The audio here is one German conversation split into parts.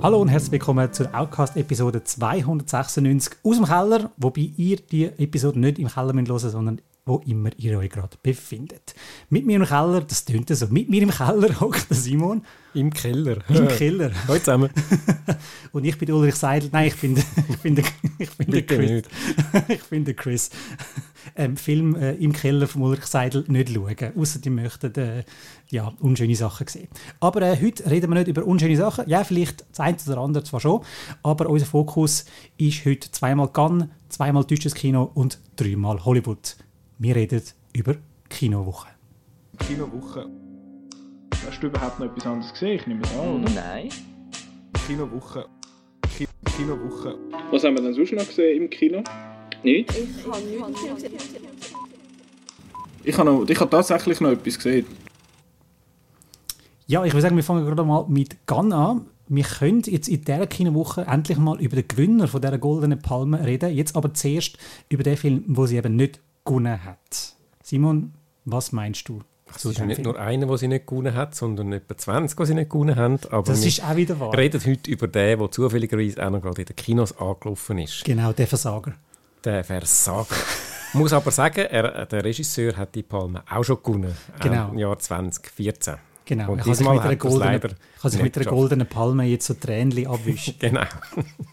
Hallo und herzlich willkommen zur Outcast-Episode 296 aus dem Keller, wobei ihr die Episode nicht im Keller hören müsst, sondern wo immer ihr euch gerade befindet. Mit mir im Keller, das tönt so, mit mir im Keller hockt der Simon. Im Keller. Im Keller. Hallo zusammen. Und ich bin Ulrich Seidel. Nein, ich bin, ich bin, der, ich bin der Chris. ich bin der Chris. Ähm, Film äh, im Keller von Ulrich Seidel nicht schauen, außer die möchten äh, ja, unschöne Sachen sehen. Aber äh, heute reden wir nicht über unschöne Sachen. Ja, vielleicht das eine oder andere zwar schon, aber unser Fokus ist heute zweimal Cannes, zweimal deutsches Kino und dreimal Hollywood. Wir reden über Kinowoche. Kinowoche. Hast du überhaupt noch etwas anderes gesehen? Ich nehme es an, oder? Nein. Kinowoche. Ki Kinowoche. Was haben wir denn sonst noch gesehen im Kino? Nichts? Ich habe nichts gesehen. Ich habe, noch, ich habe tatsächlich noch etwas gesehen. Ja, ich würde sagen, wir fangen gerade mal mit Cannes an. Wir können jetzt in dieser Kinowoche endlich mal über den Gewinner von dieser Goldenen Palme reden. Jetzt aber zuerst über den Film, wo sie eben nicht gewonnen hat. Simon, was meinst du? Es ist nicht Film? nur einer, der sie nicht gewonnen hat, sondern etwa 20, die sie nicht gewonnen haben. Aber das ist auch wieder wahr. Wir reden heute über den, der zufälligerweise auch noch gerade in den Kinos angelaufen ist. Genau, der Versager. Der Versager. Ich muss aber sagen, er, der Regisseur hat die Palme auch schon gewonnen. Genau. Im Jahr 2014. Genau, Und er diesmal mit einer hat goldenen, kann sich mit einer goldenen Palme jetzt so Tränchen abwischen. Genau.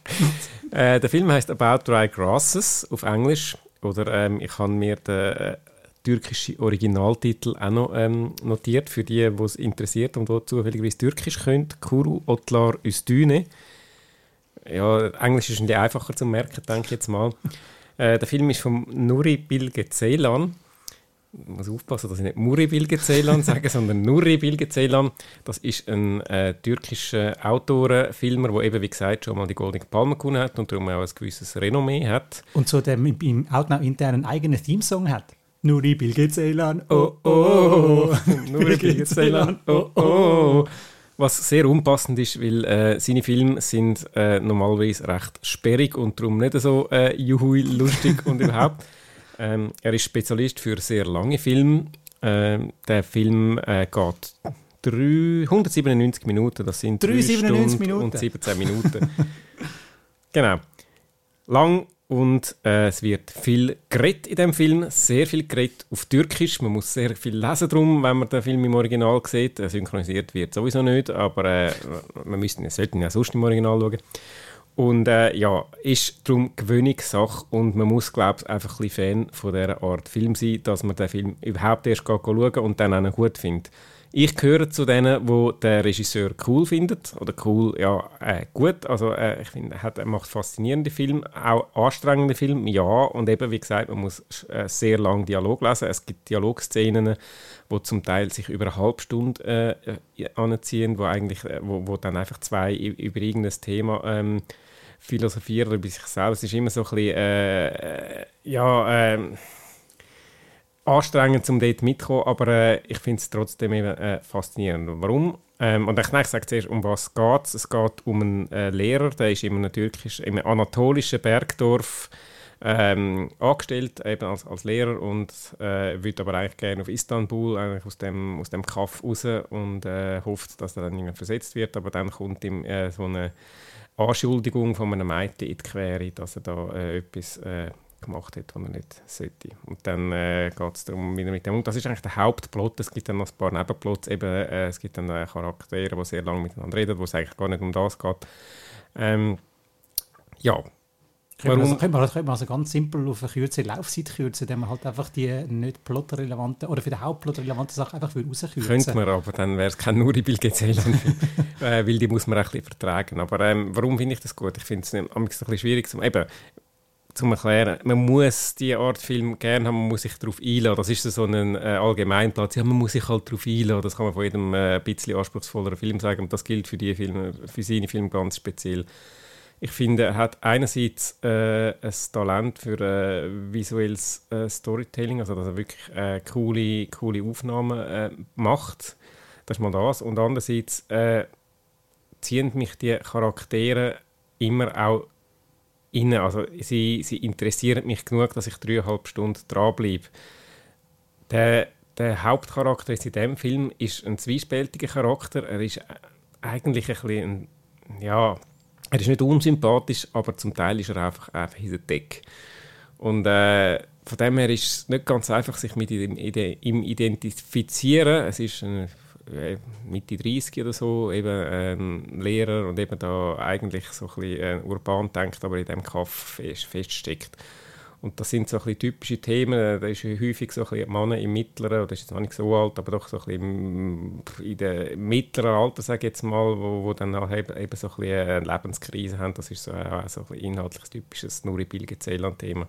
äh, der Film heißt About Dry Grasses auf Englisch. Oder ähm, ich habe mir den äh, türkischen Originaltitel auch noch ähm, notiert, für die, die es interessiert und die zufälligerweise Türkisch können. Kuru Otlar Üstüne. Ja, Englisch ist ein bisschen einfacher zu merken, denke ich jetzt mal. Äh, der Film ist von Nuri Bilge Ceylan. Muss aufpassen, dass ich nicht Muri Bilge Ceylan sage, sondern Nuri Bilge Ceylan. Das ist ein äh, türkischer Autor, Filmer, der eben, wie gesagt, schon mal die Goldene Palme gewonnen hat und darum auch ein gewisses Renommee hat. Und so der im- Outnow internen eigenen Themesong hat. Nuri Bilge Ceylan, oh oh, Nuri Bilge Ceylan, oh oh. Was sehr unpassend ist, weil äh, seine Filme sind äh, normalerweise recht sperrig und darum nicht so äh, juhui lustig und überhaupt. Ähm, er ist Spezialist für sehr lange Filme. Ähm, der Film äh, geht drei- 197 Minuten, das sind 397 Stunden Minuten. und 17 Minuten. genau. Lang und äh, es wird viel geredet in dem Film, sehr viel geredet auf Türkisch. Man muss sehr viel lesen drum, wenn man den Film im Original sieht. Äh, synchronisiert wird sowieso nicht, aber äh, wir müssen, sollten ja sonst im Original schauen. Und äh, ja, ist darum Gewöhnungssache und man muss, glaube ich, einfach ein bisschen Fan von dieser Art Film sein, dass man den Film überhaupt erst schauen und dann noch gut findet. Ich gehöre zu denen, wo der Regisseur cool findet oder cool, ja, äh, gut. Also äh, ich finde, er, macht faszinierende Filme, auch anstrengende Filme, ja. Und eben, wie gesagt, man muss äh, sehr lang Dialog lesen. Es gibt Dialogszenen, wo zum Teil sich über eine halbe Stunde äh, anziehen, wo eigentlich, äh, wo, wo dann einfach zwei über irgendein Thema ähm, philosophieren über sich selbst. Es ist immer so ein bisschen, äh, äh, ja, ähm, anstrengend, um dort mitzukommen, aber äh, ich finde es trotzdem eben, äh, faszinierend. Warum? Ähm, und ich, nein, ich sage zuerst, um was geht es? Es geht um einen äh, Lehrer, der ist in einem, türkisch, in einem anatolischen Bergdorf ähm, angestellt, eben als, als Lehrer und äh, würde aber eigentlich gerne auf Istanbul, eigentlich aus dem, aus dem Kaff raus und äh, hofft, dass er dann irgendwie versetzt wird, aber dann kommt ihm äh, so eine Anschuldigung von einem Mädchen in die Quere, dass er da äh, etwas äh, gemacht hat, was er nicht sollte. Und dann äh, geht es darum, wieder mit dem. Und das ist eigentlich der Hauptplot. Es gibt dann noch ein paar Nebenplots. Eben, äh, es gibt dann äh, Charaktere, die sehr lange miteinander reden, wo es eigentlich gar nicht um das geht. Ähm, ja, Könnte man, Warum? also, könnte, man, könnte man also ganz simpel auf eine kürzere Laufzeit kürzen, indem man halt einfach die nicht plotrelevanten oder für den Hauptplot relevanten Sachen einfach rauskürzen könnte man, aber dann wäre es kein Nuri Bilge Ceylan, äh, weil die muss man auch ein bisschen vertragen. Aber ähm, warum finde ich das gut? Ich finde es nämlich ein bisschen schwierig zum eben zum erklären. Man muss diese Art Film gerne haben, man muss sich darauf einladen. Das ist so ein äh, Allgemeinplatz. Ja, man muss sich halt darauf einladen. Das kann man von jedem äh, ein bisschen anspruchsvolleren Film sagen. Und das gilt für die Filme, für seine Filme ganz speziell. Ich finde, er hat einerseits äh, ein Talent für äh, visuelles äh, Storytelling, also dass er wirklich äh, coole, coole Aufnahmen äh, macht. Das ist mal das. Und andererseits äh, ziehen mich die Charaktere immer auch inne. Also sie, sie interessieren mich genug, dass ich dreieinhalb Stunden dranbleibe. Der, der Hauptcharakter in diesem Film ist ein zwiespältiger Charakter. Er ist eigentlich ein bisschen, ja, er ist nicht unsympathisch, aber zum Teil ist er einfach, einfach in der Deck. Und äh, von dem her ist es nicht ganz einfach, sich mit ihm, identifizieren. Es ist ein äh, Mitte 30 oder so, eben ein Lehrer und eben da eigentlich so ein bisschen äh, urban denkt, aber in diesem Kaff fest, feststeckt. Und das sind so ein typische Themen. Da ist häufig so ein Mann im mittleren, oder ist jetzt noch nicht so alt, aber doch so ein in dem mittleren Alter, sage ich jetzt mal, wo, wo dann auch eben, so ein eine Lebενskrise haben. Das ist so, auch so ein inhaltlich typisches Nuri Bilge Ceylan-Thema.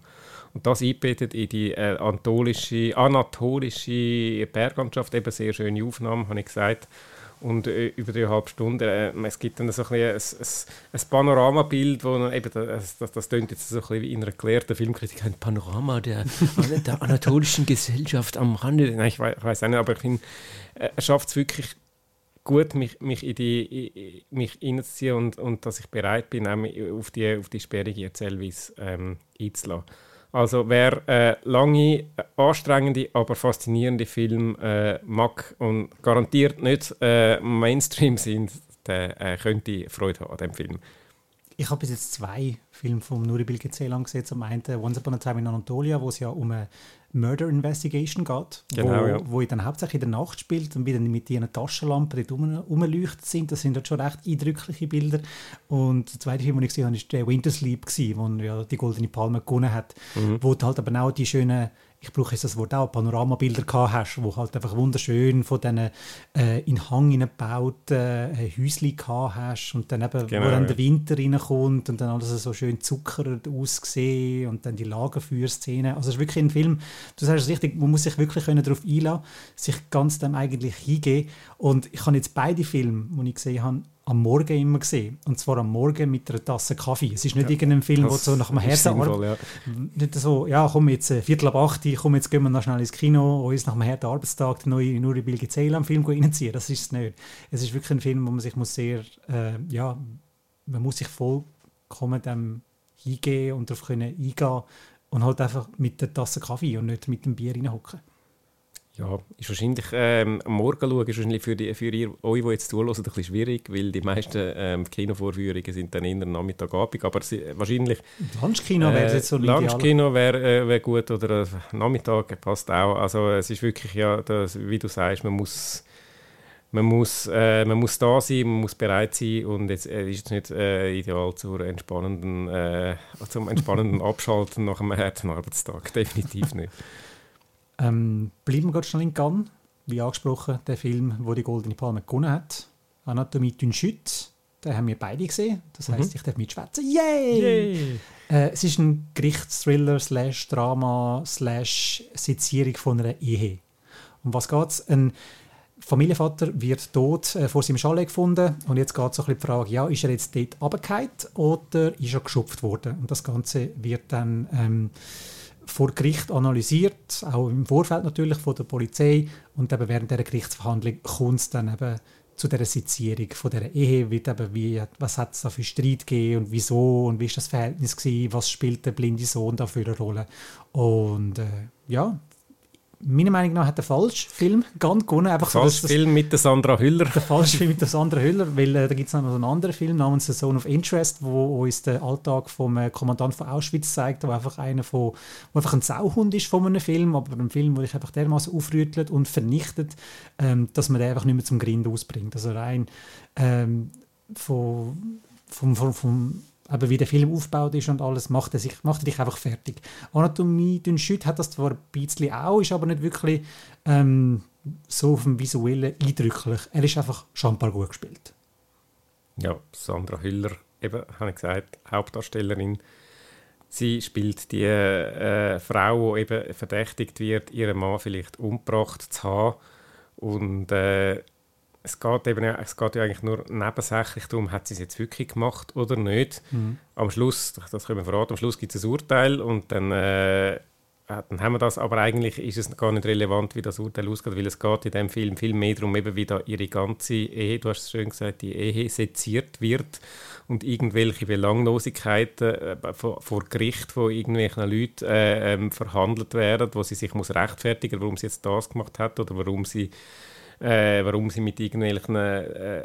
Und das eingebettet in die äh, anatolische, anatolische Berglandschaft, eben sehr schöne Aufnahmen, habe ich gesagt. Und äh, über dreieinhalb Stunden, äh, es gibt dann so ein, ein, ein, Panoramabild, wo eben, das, das, das klingt jetzt so ein bisschen wie in einer erklärten Filmkritik, ein Panorama der, der anatolischen Gesellschaft am Rande. Nein, ich weiß, auch nicht, aber ich finde, äh, er schafft es wirklich gut, mich, mich in die mich reinzuziehen und, und dass ich bereit bin, auf die, auf die sperrige Erzählweise ähm, einzulassen. Also wer äh, lange, äh, anstrengende, aber faszinierende Filme äh, mag und garantiert nicht äh, Mainstream sind, der äh, könnte Freude haben an dem Film. Ich habe bis jetzt zwei Filme von Nuri Bilge Ceylan gesehen. Zum einen Once Upon a Time in Anatolia, wo es ja um eine Murder Investigation geht, genau, wo, ja. wo dann hauptsächlich in der Nacht spielt und wie dann mit ihren Taschenlampen dort rumleuchtet sind. Das sind dort schon recht eindrückliche Bilder. Und der zweite Film, den ich gesehen habe, war der Winter Sleep, wo ja die Goldene Palme gewonnen hat, mhm. wo halt aber auch die schönen ich brauche jetzt das Wort auch, Panoramabilder gehabt hast, wo halt einfach wunderschön von diesen äh, in Hang gebauten äh, Häuschen gehabt hast und dann eben, genau, wo dann der Winter reinkommt und dann alles so schön zuckert aussehen und dann die Lagerfeuerszene. Also es ist wirklich ein Film, du sagst es richtig, man muss sich wirklich darauf einlassen, sich ganz dem eigentlich hingehen und ich habe jetzt beide Filme, die ich gesehen habe, am Morgen immer gesehen. Und zwar am Morgen mit einer Tasse Kaffee. Es ist nicht ja, irgendein Film, wo so nach dem Herzen ja. Nicht so, ja, komm jetzt, äh, Viertel ab acht, komm jetzt, gehen wir noch schnell ins Kino und uns nach dem harten Arbeitstag den neuen Nuri Bilge Ceylan-Film reinziehen. Das ist es nicht. Es ist wirklich ein Film, wo man sich muss sehr, äh, ja, man muss sich vollkommen dem hingehen und darauf können eingehen und halt einfach mit der Tasse Kaffee und nicht mit dem Bier reinhocken. Ja, ist wahrscheinlich ähm, am Morgen schauen ist wahrscheinlich für, die, für ihr, euch, die jetzt zuhören, ein bisschen schwierig, weil die meisten ähm, Kinovorführungen sind dann eher Nachmittagabend, aber sie, wahrscheinlich... Lunchkino wäre äh, jetzt so Lunchkino wäre äh, wär gut oder äh, Nachmittag passt auch. Also es ist wirklich, ja, das, wie du sagst, man muss... Man muss, äh, man muss da sein, man muss bereit sein und es äh, ist nicht äh, ideal zur entspannenden, äh, zum entspannenden Abschalten nach einem harten Arbeitstag. Definitiv nicht. Ähm, bleiben wir gerade schnell in Cannes. Wie angesprochen, der Film, wo die Goldene Palme gewonnen hat. Anatomie d'une Chute. Den haben wir beide gesehen. Das heisst, mhm. ich darf mitschwätzen. Yay! Yay! Äh, es ist ein Gerichtsthriller slash Drama slash Sezierung von einer Ehe. Um was geht es? Ein Familienvater wird tot äh, vor seinem Chalet gefunden und jetzt geht es so ein bisschen die Frage, ja, ist er jetzt dort runtergefallen oder ist er geschupft worden? Und das Ganze wird dann ähm, vor Gericht analysiert, auch im Vorfeld natürlich von der Polizei. Und eben während der Gerichtsverhandlung kommt es dann eben zu der Sezierung von der Ehe, wie, was hat es da für Streit gegeben und wieso und wie ist das Verhältnis gewesen, was spielt der blinde Sohn da für eine Rolle? Und äh, ja, meiner Meinung nach hat der falsche Film ganz gewonnen. Einfach der falsche so, Film mit der Sandra Hüller. Der falsche Film mit der Sandra Hüller, weil äh, da gibt es noch einen anderen Film namens The Zone of Interest, wo uns den Alltag vom äh, Kommandant von Auschwitz zeigt, wo einfach einer von, wo einfach ein Sauhund ist von einem Film, aber ein Film, der dich einfach dermaßen aufrüttelt und vernichtet, ähm, dass man den einfach nicht mehr zum Grind ausbringt. Also rein ähm, von, vom, vom, vom aber wie der Film aufgebaut ist und alles, macht er, sich, macht er dich einfach fertig. Anatomie d'un Chute hat das zwar ein bisschen auch, ist aber nicht wirklich ähm, so auf dem Visuellen eindrücklich. Er ist einfach schon gut gespielt. Ja, Sandra Hüller, eben, habe ich gesagt, Hauptdarstellerin. Sie spielt die äh, Frau, die eben verdächtigt wird, ihren Mann vielleicht umgebracht zu haben. Und äh, es geht, eben, es geht ja eigentlich nur nebensächlich darum, hat sie es jetzt wirklich gemacht oder nicht. Mhm. Am Schluss, das können wir verraten, am Schluss gibt es ein Urteil und dann äh, dann haben wir das, aber eigentlich ist es gar nicht relevant, wie das Urteil ausgeht, weil es geht in dem Film viel mehr darum, eben wie da ihre ganze Ehe, du hast es schön gesagt, die Ehe seziert wird und irgendwelche Belanglosigkeiten äh, vor, vor, Gericht von irgendwelchen Leuten äh, ähm, verhandelt werden, wo sie sich muss rechtfertigen, warum sie jetzt das gemacht hat oder warum sie, äh, warum sie mit irgendwelchen äh,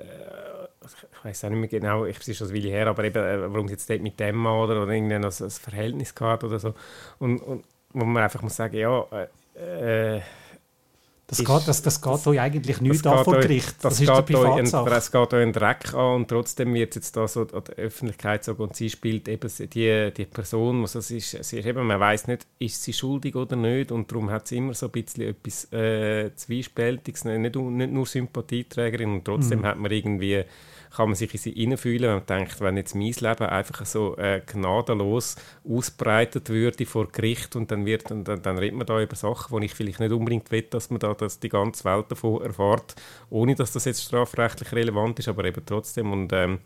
ich weiß auch nicht mehr genau, ich ist schon ein Weile her, aber eben, äh, warum sie jetzt dort mit dem oder, oder irgendein ein Verhältnis gehabt oder so. Und, und wo man einfach muss sagen, ja, äh, äh das, ist, geht, das, das geht euch eigentlich nicht an vor Gericht. Das, das, ist geht euch ein, es geht euch ein Dreck an und trotzdem wird jetzt da so an der Öffentlichkeit so und sie spielt eben die, die Person, also sie ist, sie ist eben, man weiß nicht, ist sie schuldig oder nicht und darum hat sie immer so ein bisschen etwas äh, Zwiespältiges, nicht, nicht nur Sympathieträgerin und trotzdem mhm. hat man irgendwie kann man sich in sie hineinfühlen, wenn man denkt, wenn jetzt mein Leben einfach so äh, gnadenlos ausbreitet würde vor Gericht und dann, wird, und dann, dann redet man da über Sachen, wo ich vielleicht nicht unbedingt will, dass man da dass die ganze Welt davon erfahrt, ohne dass das jetzt strafrechtlich relevant ist, aber eben trotzdem und ähm,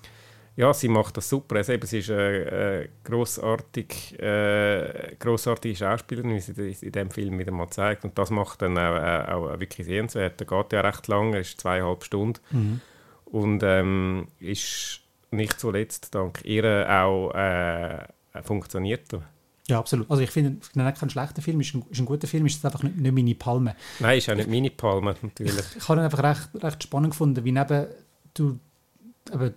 ja, sie macht das super. Also eben, sie ist eine äh, grossartig, äh, grossartige Schauspielerin, wie sie in diesem Film wieder mal zeigt. Und das macht dann auch, äh, auch wirklich sehenswert. Der geht ja recht lang, er ist zweieinhalb Stunden. Mhm und ähm, ist nicht zuletzt dank ihr auch äh, funktioniert. Ja, absolut. Also ich finde, es ist kein schlechter Film, ist ein, ist ein guter Film, ist einfach nicht, nicht meine Palme. Nein, ist auch nicht meine Palme, natürlich. Ich, ich habe ihn einfach recht, recht spannend gefunden, wie neben du, eben,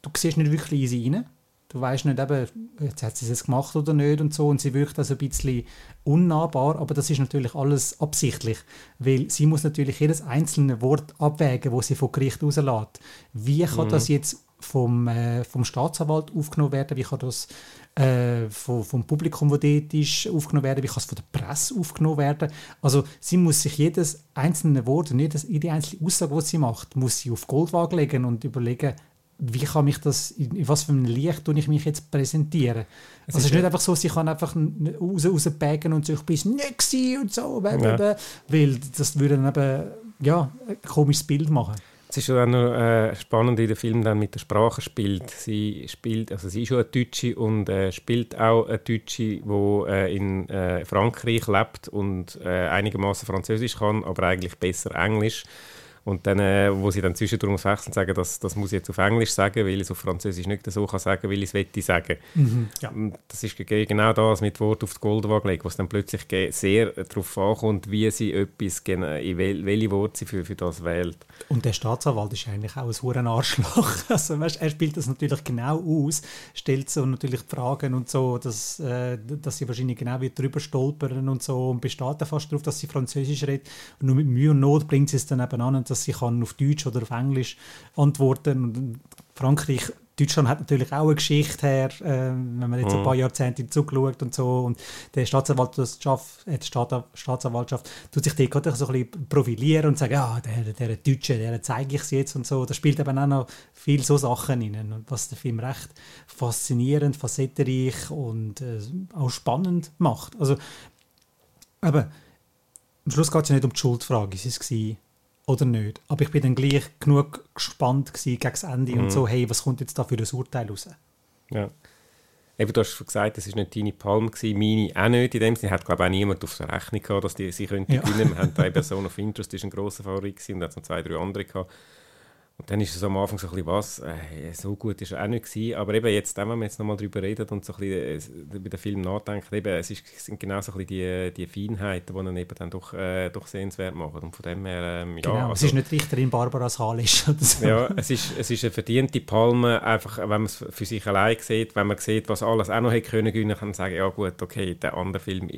du siehst nicht wirklich in sie rein. Du weißt nicht, eben, jetzt hat sie es gemacht oder nicht und so. Und sie wirkt also ein bisschen unnahbar, aber das ist natürlich alles absichtlich, weil sie muss natürlich jedes einzelne Wort abwägen, wo sie vom Gericht rauslässt. Wie kann mhm. das jetzt vom, äh, vom Staatsanwalt aufgenommen werden? Wie kann das äh, vom, vom Publikum, das dort ist, aufgenommen werden? Wie kann es von der Presse aufgenommen werden? Also sie muss sich jedes einzelne Wort und jede einzelne Aussage, die sie macht, muss sie auf Goldwaage legen und überlegen, wie kann mich das, in was für einem Licht tue ich mich jetzt präsentieren? Es also ist, nicht einfach so, sie kann einfach raus, rausbagen und so, ich bin nicht und so, ja. weil das würde dann eben, ja, ein komisches Bild machen. Es ist ja auch noch äh, spannend, wie der Film dann mit der Sprache spielt. Sie spielt, also sie ist schon eine Deutsche und äh, spielt auch eine Deutsche, die äh, in äh, Frankreich lebt und äh, einigermaßen Französisch kann, aber eigentlich besser Englisch. Und dann, äh, wo sie dann zwischendurch muss wechseln, sagen, das, das muss ich jetzt auf Englisch sagen, weil ich es auf Französisch nicht so kann sagen, weil ich es wette sagen. Mhm, ja. Das ist genau das mit Wort auf die Goldwaage legen, was dann plötzlich sehr darauf ankommt, wie sie etwas, in wel, welche Worte sie für, für das wählt. Und der Staatsanwalt ist eigentlich auch ein hoher Arschloch. Also, weißt, er spielt das natürlich genau aus, stellt so natürlich Fragen und so, dass, äh, dass sie wahrscheinlich genau wieder drüber stolpern und so und besteht dann fast darauf, dass sie Französisch redet. Und nur mit Mühe und Not bringt sie es dann eben an, dass sie kann auf Deutsch oder auf Englisch antworten und Frankreich Deutschland hat natürlich auch eine Geschichte her, äh, wenn man jetzt mhm. ein paar Jahrzehnte zurückschaut und so. Und der Staatsanwaltschaft, äh, die Staatsanwaltschaft tut sich dort so ein bisschen profilieren und sagen, ja, der, der Deutsche, der zeige ich es jetzt und so. Da spielt eben auch noch viel so Sachen rein, was den Film recht faszinierend, facettenreich und äh, auch spannend macht. Also, aber am Schluss geht es ja nicht um die Schuldfrage, ist es war oder nicht. Aber ich bin dann gleich genug gespannt gegen das Ende mhm. und so, hey, was kommt jetzt da für ein Urteil raus? Ja. Eben, du hast gesagt, es war nicht deine Palm, gewesen, meine auch nicht in dem Sinne. Hat, glaube ich, auch niemand auf der Rechnung gehabt, dass die sie könnte ja. gewinnen. Wir haben eben Zone of Interest, ist ein grosser Favorit gewesen, und noch zwei, drei andere gehabt. Und dann ist es am Anfang so ein bisschen was, äh, so gut ist er auch nicht gewesen, aber eben jetzt, wenn man jetzt nochmal darüber redet und so ein bisschen äh, über den Film nachdenkt, eben, es, ist, sind genau so ein bisschen die, die Feinheiten, die ihn eben dann doch, äh, doch sehenswert machen. Und von dem her, ähm, ja. Genau, also, es ist nicht Richterin Barbara Salisch oder so. Ja, es ist, es ist eine verdiente Palme, einfach, wenn man es für sich allein sieht, wenn man sieht, was alles auch noch hätte können gewinnen, kann man sagen, ja gut, okay, der andere Film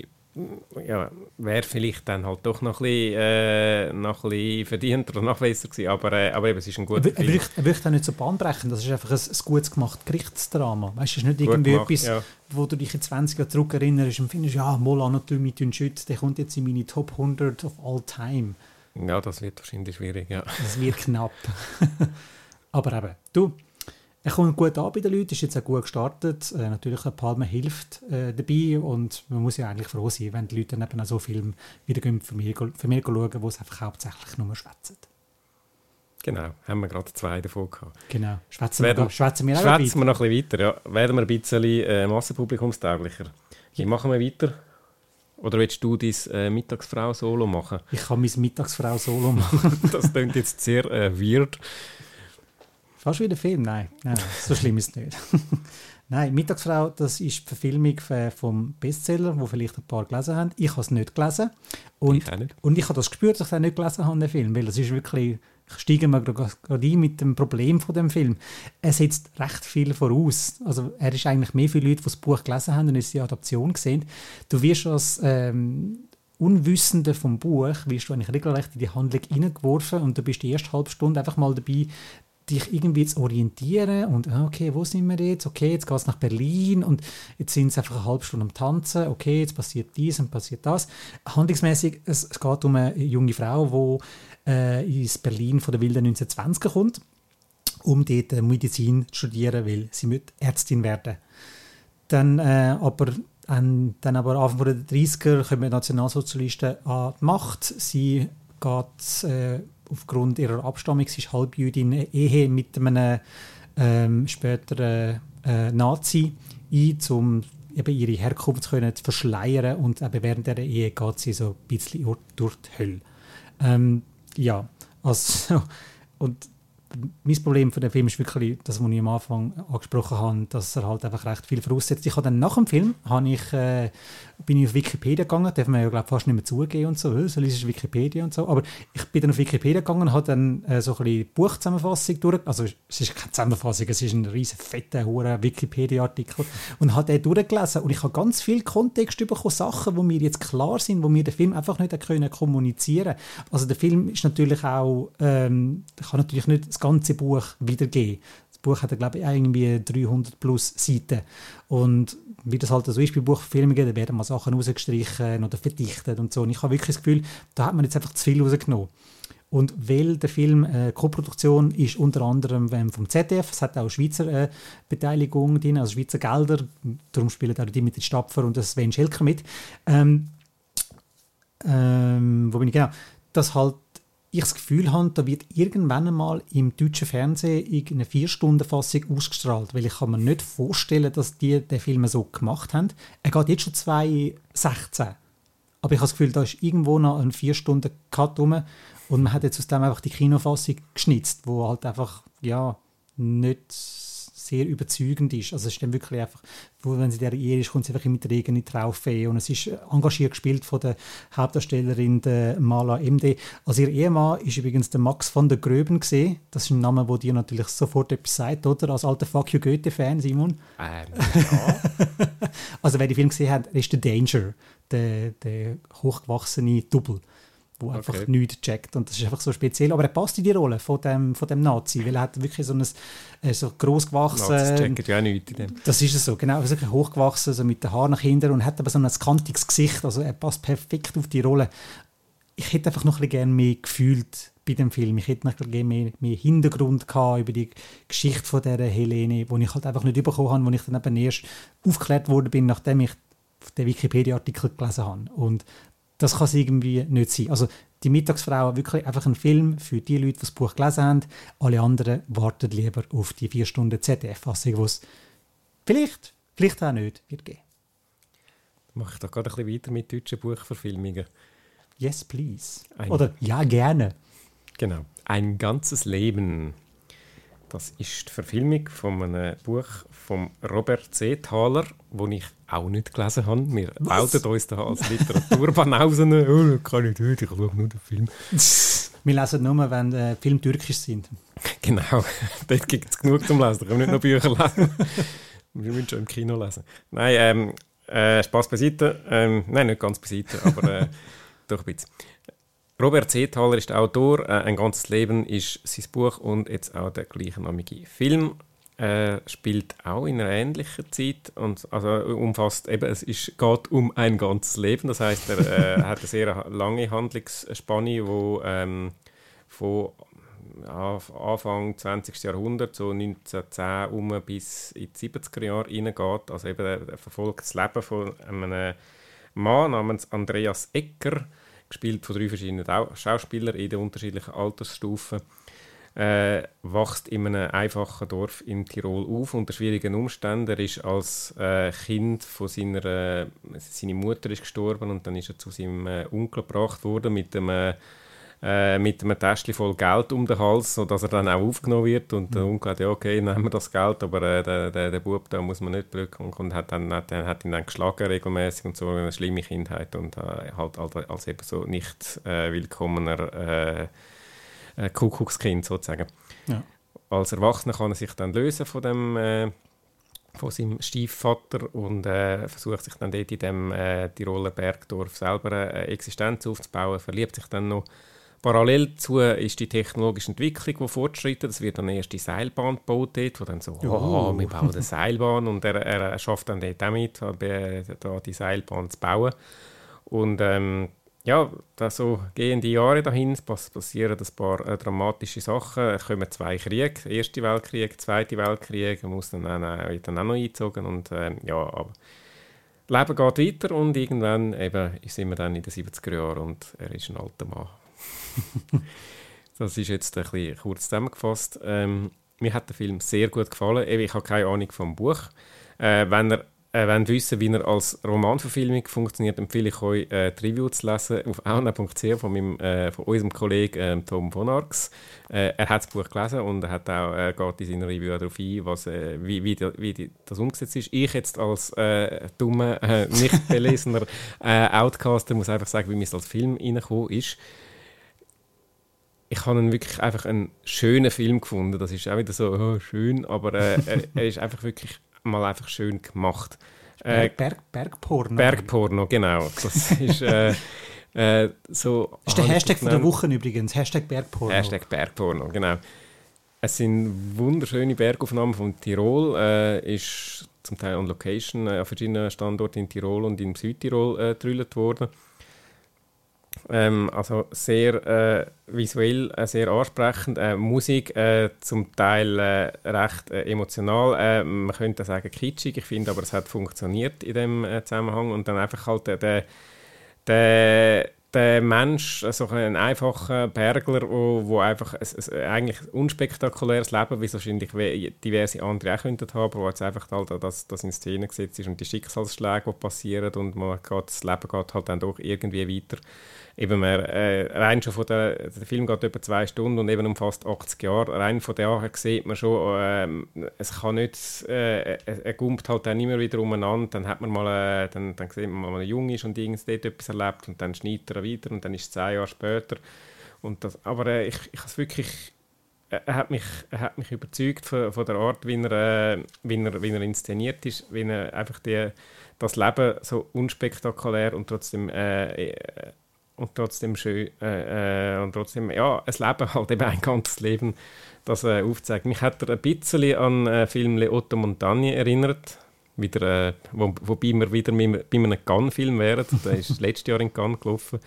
ja, wäre vielleicht dann halt doch noch ein bisschen, äh, noch ein bisschen verdienter oder noch besser gewesen, aber, äh, aber eben, es ist ein guter er, Film. Er wirkt auch nicht so bahnbrechend, das ist einfach ein, ein gut gemachtes Gerichtsdrama. Weißt, es ist nicht irgendwie gemacht, etwas, ja. wo du dich in 20 Jahren zurückerinnerst und findest, ja, Moll Anatomie Schütz, der kommt jetzt in meine Top 100 of all time. Ja, das wird wahrscheinlich schwierig, ja. Das wird knapp. aber eben, du, er kommt gut an bei den Leuten, ist jetzt auch gut gestartet. Äh, natürlich, Palme hilft äh, dabei und man muss ja eigentlich froh sein, wenn die Leute dann eben auch so Filme wieder für mich, für mich schauen, wo es einfach hauptsächlich nur schwätzen. Genau, haben wir gerade zwei davon gehabt. Genau, schwätzen wir, schwätzen wir, schwätzen wir noch ein bisschen weiter, ja. Werden wir ein bisschen äh, massenpublikumstauglicher. Wie machen wir weiter? Oder willst du dein äh, Mittagsfrau-Solo machen? Ich kann mein Mittagsfrau-Solo machen. das klingt jetzt sehr äh, weird. Fast wie der Film, nein. nein so schlimm ist es nicht. nein, Mittagsfrau, das ist die Verfilmung vom Bestseller, wo vielleicht ein paar gelesen haben. Ich habe es nicht gelesen. Und ich, nicht. und ich habe das gespürt, dass ich es nicht gelesen habe, den Film, weil das ist wirklich steigen wir gerade ein mit dem Problem von dem Film. Er setzt recht viel voraus. Also er ist eigentlich mehr für Leute, die das Buch gelesen haben und es die Adaption gesehen. Du wirst als ähm, Unwissende vom Buch, wirst du eigentlich regelrecht in die Handlung hineingeworfen und du bist die erste halbe Stunde einfach mal dabei, dich irgendwie zu orientieren und ah, okay, wo sind wir jetzt? Okay, jetzt geht es nach Berlin und jetzt sind es einfach eine halbe Stunde am Tanzen. Okay, jetzt passiert dies und passiert das. Handlungsmäßig, es, es geht um eine junge Frau, die äh, ins Berlin von der wilden 1920 kommt, um dort Medizin zu studieren, weil sie mit Ärztin werden. Dann äh, aber an, dann aber Anfang der 30er kommen Nationalsozialisten an die Macht. Sie geht äh, aufgrund ihrer Abstammung, sie ist Halbjüdin, Ehe mit einem ähm, späteren äh, Nazi ein, um eben ihre Herkunft zu, zu verschleiern und eben während der Ehe geht sie so ein bisschen durch die Hölle. Ähm, ja, also, und mein Problem für den Film ist wirklich das, was ich am Anfang angesprochen habe, dass er halt einfach recht viel voraussetzt. Ich habe dann nach dem Film habe ich, äh, bin ich auf Wikipedia gegangen, darf man ja glaub, fast nicht mehr zugehen und so, so liest Wikipedia und so, aber ich bin dann auf Wikipedia gegangen und habe dann äh, so ein Buchzusammenfassung durch, also es ist keine Zusammenfassung, es ist ein riesen fetter, hoher Wikipedia-Artikel und habe den durchgelesen und ich habe ganz viel Kontext bekommen, Sachen, wo mir jetzt klar sind, wo mir der Film einfach nicht können kommunizieren Also der Film ist natürlich auch, ähm, kann natürlich nicht das ganze Buch wiedergeben. Das Buch hat, glaube ich, irgendwie 300 plus Seiten. Und wie das halt so ist bei Buchverfilmungen, da werden mal Sachen rausgestrichen oder verdichtet und so. Und ich habe wirklich das Gefühl, da hat man jetzt einfach zu viel rausgenommen. Und weil der Film äh, Co-Produktion ist unter anderem ähm, vom ZDF, es hat auch Schweizer äh, Beteiligung drin, also Schweizer Gelder, darum spielen auch Dimitri Stapfer und Sven Schelker mit. Ähm, ähm, wo bin ich genau? Dass halt ich das Gefühl habe, da wird irgendwann einmal im deutschen Fernsehen eine Vier-Stunden-Fassung ausgestrahlt, weil ich kann mir nicht vorstellen, dass die den Film so gemacht haben. Er geht jetzt schon 2,16. Aber ich habe das Gefühl, da ist irgendwo noch ein Vier-Stunden-Cut rum und man hat jetzt aus dem einfach die Kinofassung geschnitzt, wo halt einfach, ja, nicht sehr überzeugend ist. Also es ist dann wirklich einfach, wenn sie der Ehe ist, kommt sie einfach mit Regen in die Traufe und es ist engagiert gespielt von der Hauptdarstellerin der Mala MD. Also ihr Ehemann ist übrigens der Max von der Gröben gesehen. Das ist ein Name, wo dir natürlich sofort etwas sagt, oder? Als alter Fuck You Goethe-Fan, Simon. Ähm, ja. also wer den Film gesehen hat, ist der Danger, der, der hochgewachsene Double wo okay. einfach nichts checkt. Und das ist einfach so speziell. Aber er passt in die Rolle von dem, von dem Nazi, weil er hat wirklich so ein äh, so groß gewachsen. Nazis checken ja nichts in dem. Das ist es so, genau. Er ist wirklich hochgewachsen, so mit den Haaren nach hinten und hat aber so ein kantiges Gesicht. Also er passt perfekt auf die Rolle. Ich hätte einfach noch ein bisschen gerne mehr gefühlt bei dem Film. Ich hätte noch ein bisschen mehr, mehr Hintergrund gehabt über die Geschichte von dieser Helene, die ich halt einfach nicht bekommen habe, wo ich dann eben erst aufgeklärt worden bin, nachdem ich den Wikipedia-Artikel gelesen habe. Und das kann es irgendwie nicht sein. Also die Mittagsfrau wirklich einfach ein Film für die Leute, die das Buch gelesen haben. Alle anderen warten lieber auf die vier Stunden ZDF-Fassung, wo es vielleicht, vielleicht auch nicht wird geben. Mache ich da gerade ein bisschen weiter mit deutschen Buchverfilmungen? Yes, please. Ein Oder ja, gerne. Genau. Ein ganzes Leben das ist die Verfilmung von einem Buch von Robert C. Thaler, das ich auch nicht gelesen habe. Wir outen uns da als Literaturbanausen. oh, kann ich nicht, ich schaue nur den Film. Wir lesen nur, wenn äh, Filme türkisch sind. Genau, dort gibt es genug zum Lesen. Da können wir nicht noch Bücher lesen. wir müssen schon im Kino lesen. Nein, ähm, äh, Spaß beiseite. Ähm, nein, nicht ganz beiseite, aber äh, doch ein bisschen. Robert Seethaler ist Autor. Äh, ein ganzes Leben ist sein Buch und jetzt auch der gleichnamige Film. Äh, spielt auch in einer ähnlichen Zeit und also umfasst eben es ist, geht um ein ganzes Leben das heißt er äh, hat eine sehr lange Handlungsspanne wo ähm, von ja, Anfang 20. Jahrhundert so 1910 um bis in die 70er Jahre hineingeht also eben er verfolgt das Leben von einem Mann namens Andreas Ecker gespielt von drei verschiedenen Schauspielern in den unterschiedlichen Altersstufen. äh, wächst in einem einfachen Dorf in Tirol auf unter schwierigen Umständen. Er ist als äh, Kind von seiner, äh, seine Mutter ist gestorben und dann ist er zu seinem äh, Onkel gebracht worden mit dem äh, mit einem Täschchen voll Geld um den Hals, sodass er dann auch aufgenommen wird. Und mhm. der Onkel hat ja, okay, nehmen wir das Geld, aber äh, der, der, der Bub, da muss man nicht drücken. Und hat, dann, hat, hat ihn dann geschlagen regelmäßig und so, eine schlimme Kindheit und äh, halt als, eben so nicht äh, willkommener äh, äh, Kuckuckskind sozusagen. Ja. Als Erwachsener kann er sich dann lösen von dem von seinem Stiefvater und äh, versucht sich dann dort in dem äh, Tiroler Bergdorf selber eine Existenz aufzubauen, verliebt sich dann noch Parallel dazu ist die technologische Entwicklung, die fortschreitet. Es wird dann erst die Seilbahn gebaut, dort, wo dann so, oh, wir bauen eine Seilbahn und er, er schafft dann dort damit, äh, da die Seilbahn zu bauen. Und ähm, ja, da so gehen die Jahre dahin, es passieren ein paar äh, dramatische Sachen. Es kommen zwei Kriege, Erste Weltkrieg, Zweite Weltkrieg, man muss dann, äh, wird dann auch noch eingezogen und äh, ja, aber das Leben geht weiter und irgendwann eben sind wir dann in den 70er Jahren und er ist ein alter Mann. das ist jetzt ein bisschen kurz zusammengefasst. Ähm, mir hat der Film sehr gut gefallen. Ich habe keine Ahnung vom Buch. Äh, wenn ihr äh, wollt wissen, wie er als Romanverfilmung funktioniert, empfehle ich euch, äh, die Review zu lesen auf auna.ch von, äh, von unserem Kollegen äh, Tom von Arx. Äh, er hat das Buch gelesen und er hat auch, äh, geht in seiner Review darauf ein, was, äh, wie, wie, die, wie die, das umgesetzt ist. Ich jetzt als äh, dummer, äh, nicht belesener Outcaster muss einfach sagen, wie mir es als Film reingekommen ist ich habe ihn wirklich einfach einen schönen Film gefunden. Das ist auch wieder so oh, schön, aber äh, er ist einfach wirklich mal einfach schön gemacht. Äh, Berg, Bergporno. Bergporno, genau. Das ist äh, äh, so. Ist der Hashtag von der Woche übrigens. Hashtag Bergporno. Hashtag Bergporno, genau. Es sind wunderschöne Bergaufnahmen von Tirol. Äh, ist zum Teil on Location äh, an verschiedenen Standorten in Tirol und in Südtirol äh, worden. Ähm, also sehr äh, visuell, äh, sehr ansprechend. Äh, Musik äh, zum Teil äh, recht äh, emotional. Man könnte sagen kitschig, ich finde aber es hat funktioniert in dem Zusammenhang. Und dann einfach halt der, der, der Mensch, so ein einfacher Bergler, wo, wo einfach ein, ein, eigentlich unspektakuläres Leben, wie es wahrscheinlich diverse andere auch könnten haben, wo jetzt einfach halt das, das in Szene gesetzt ist und die Schicksalsschläge, die passieren und man geht, das Leben geht halt dann doch irgendwie weiter eben äh, rein schon von der, der Film geht über zwei Stunden und eben um fast 80 Jahre, rein von der sieht man schon, äh, es kann nicht, äh, er gumpt halt dann immer wieder umeinander, dann hat man mal, äh, dann, dann sieht man mal, man jung ist und irgendwas dort etwas erlebt und dann schneidet er weiter und dann ist es zehn Jahre später. Und das, aber äh, ich, ich habe wirklich er hat mich, er hat mich überzeugt von, von der Art, wie er, äh, wie, er, wie er inszeniert ist, wie er einfach die, das Leben so unspektakulär und trotzdem äh, und trotzdem schön äh, äh, und trotzdem ja ein Leben halt eben ein ganzes Leben das äh, aufzeigt. Mich hat er ein bisschen an äh, Film Le Otto Montagne erinnert. Wieder äh, wo, wobei wir wieder bei einem Cannes-Film wären. Der ist letztes Jahr in Cannes gelaufen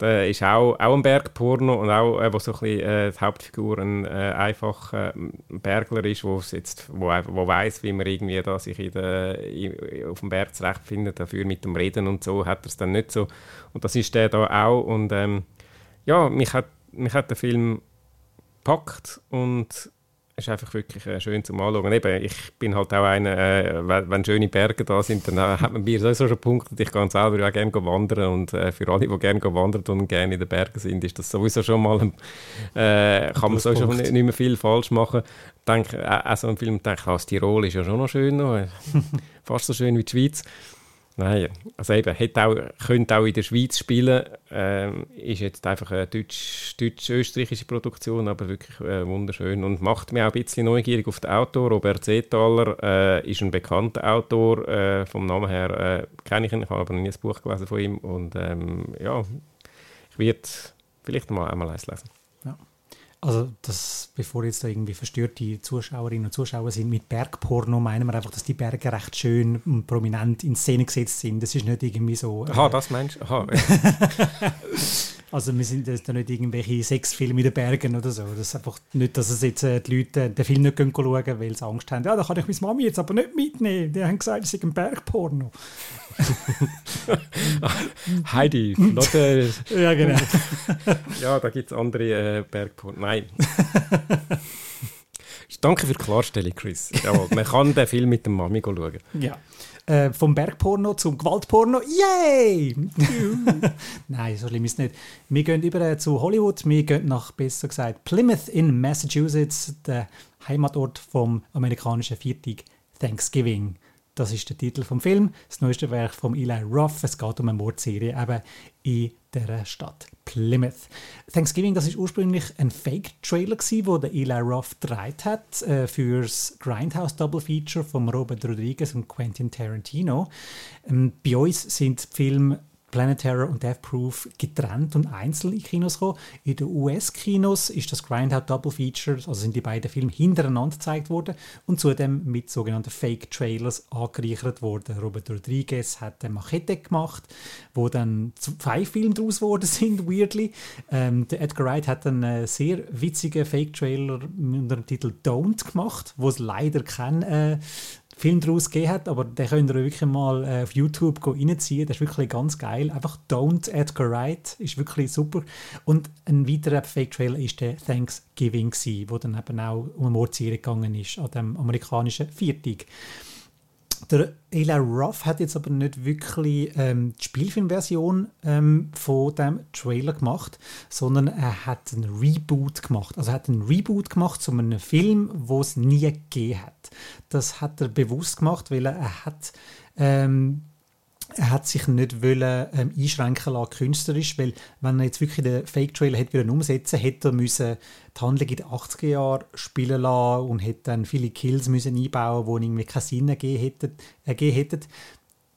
der ist auch, auch ein Bergporno und auch, äh, wo so ein bisschen, äh, die Hauptfigur ein äh, einfacher Bergler ist, wo jetzt, wo, wo weiß, wie man irgendwie da sich in der, in, auf dem Berg zurechtfindet, dafür mit dem Reden und so hat er es dann nicht so. Und das ist der da auch und ähm, ja, mich hat, mich hat der Film gepackt und ist einfach wirklich äh, schön zum Anschauen. Eben, ich bin halt auch einer, äh, wenn, wenn, schöne Berge da sind, dann äh, hat man mir sowieso schon Punkte. Ich kann selber auch gerne wandern und äh, für alle, die gerne wandern und gerne in den Bergen sind, ist das sowieso schon mal, ein, äh, kann man sowieso nicht, nicht mehr viel falsch machen. Denke, äh, auch so ein Film, denke ich, ah, Tirol ist ja schon noch schön, noch, fast so schön wie die Schweiz. Nein, also eben, hätte auch, könnte auch in der Schweiz spielen, ähm, ist jetzt einfach eine deutsch-österreichische Deutsch Produktion, aber wirklich äh, wunderschön und macht mich auch ein bisschen neugierig auf den Autor. Robert Seethaler äh, ist ein bekannter Autor, äh, vom Namen her äh, kenne ich ihn, ich habe aber noch nie ein Buch gelesen von ihm und ähm, ja, ich werde vielleicht mal einmal eins lesen. Also, das, bevor jetzt da irgendwie verstörte Zuschauerinnen und Zuschauer sind mit Bergporno, meinen wir einfach, dass die Berge recht schön und prominent in Szene gesetzt sind. Das ist nicht irgendwie so. Äh, Aha, das meinst du? Aha. Also wir sind jetzt nicht irgendwelche Sexfilme in den Bergen oder so. Das ist einfach nicht, dass es jetzt äh, die Leute den Film nicht schauen können, weil sie Angst haben. Ja, da kann ich meine Mami jetzt aber nicht mitnehmen. Die haben gesagt, es ist ein Bergporno. Heidi, Leute. ja, genau. ja, da gibt es andere äh, Bergporno. Nein. Danke für die Klarstellung, Chris. Jawohl, man kann den Film mit der Mami schauen. Ja. Äh, vom Bergporno zum Gewaltporno. Yay! Nein, so schlimm ist es nicht. Wir gehen über äh, zu Hollywood. Wir gehen nach, besser gesagt, Plymouth in Massachusetts, der Heimatort vom amerikanischen Viertag Thanksgiving. Das ist der Titel vom Film, das neueste Werk von Eli Roth. Es geht um eine Mordserie eben in der Stadt Plymouth. Thanksgiving, das ist ursprünglich ein Fake-Trailer wo der Eli Roth gedreht hat äh, fürs Grindhouse Double Feature von Robert Rodriguez und Quentin Tarantino. Ähm, bei uns sind die Filme Planet Terror und Death Proof getrennt und einzeln in Kinos gekommen. In den US-Kinos ist das Grindhouse Double Feature, also sind die beiden Filme hintereinander gezeigt worden und zudem mit sogenannten Fake-Trailers angereichert worden. Robert Rodriguez hat eine Machete gemacht, wo dann zwei Filme daraus geworden sind, weirdly. Ähm, der Edgar Wright hat einen sehr witzigen Fake-Trailer unter dem Titel Don't gemacht, wo es leider kein äh, Film daraus gegeben hat, aber den könnt ihr wirklich mal äh, auf YouTube reinziehen. Das ist wirklich ganz geil. Einfach Don't Edgar Wright ist wirklich super. Und ein weiterer Fake-Trailer ist der Thanksgiving, wo dann eben auch um eine Mordserie gegangen ist, an dem amerikanischen Viertag. Der Eli Roth hat jetzt aber nicht wirklich ähm, die Spielfilmversion ähm, von dem Trailer gemacht, sondern er hat einen Reboot gemacht. Also er hat einen Reboot gemacht zu einem Film, wo es nie gegeben hat. Das hat er bewusst gemacht, weil er, er hat ähm, er hat sich nicht wollen, ähm, einschränken lassen, künstlerisch, weil wenn er jetzt wirklich den Fake-Trailer hätte umsetzen hätte er müssen die Handlung in den 80er Jahren spielen lassen und hätte dann viele Kills müssen einbauen die irgendwie keinen Sinn ergeben hätten. Ergeben hätten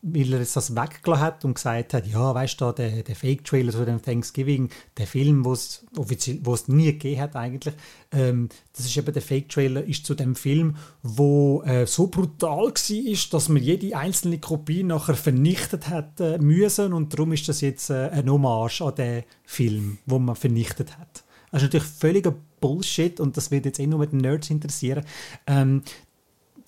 weil er das weggelassen hat und gesagt hat, ja, weißt du, der, der Fake-Trailer zu dem Thanksgiving, der Film, wo es nie gegeben hat eigentlich, ähm, das ist eben der Fake-Trailer, ist zu dem Film, wo äh, so brutal war, dass man jede einzelne Kopie nachher vernichtet hat äh, müssen und darum ist das jetzt äh, ein Hommage an den Film, wo man vernichtet hat. Das ist natürlich völliger Bullshit und das wird jetzt eh nur mit den Nerds interessieren. Ähm,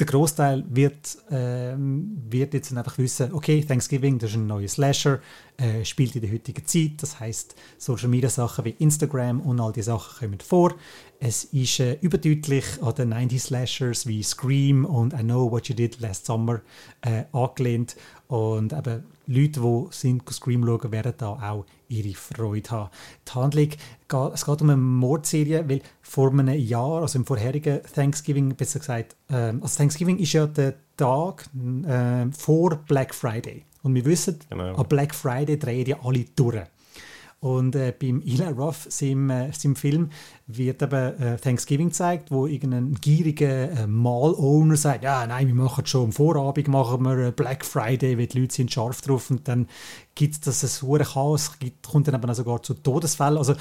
der Großteil wird, äh, wird jetzt einfach wissen, okay, Thanksgiving, das ist ein neues Slasher, äh, spielt in der heutigen Zeit. Das heißt, Social Media Sachen wie Instagram und all die Sachen kommen vor. Es ist äh, überdeutlich an den 90 Slashers wie Scream und I Know What You Did Last Summer äh, angelehnt. Und eben Leute, die sind Scream schauen, werden da auch ihre Freude haben. Die Handlung, es geht um eine Mordserie, weil vor einem Jahr, also im vorherigen Thanksgiving, besser gesagt, ähm, also Thanksgiving ist ja der Tag äh, vor Black Friday. Und wir wissen, genau. an Black Friday drehen ja alle durch. Und äh, beim Eli Roth, seinem, äh, seinem Film, wird eben äh, Thanksgiving gezeigt, wo irgendein gieriger äh, Mall-Owner sagt, ja, nein, wir machen schon am Vorabend, machen wir äh, Black Friday, weil die Leute sind scharf drauf und dann gibt es das ein Chaos, gibt, kommt dann eben sogar zu Todesfällen. Also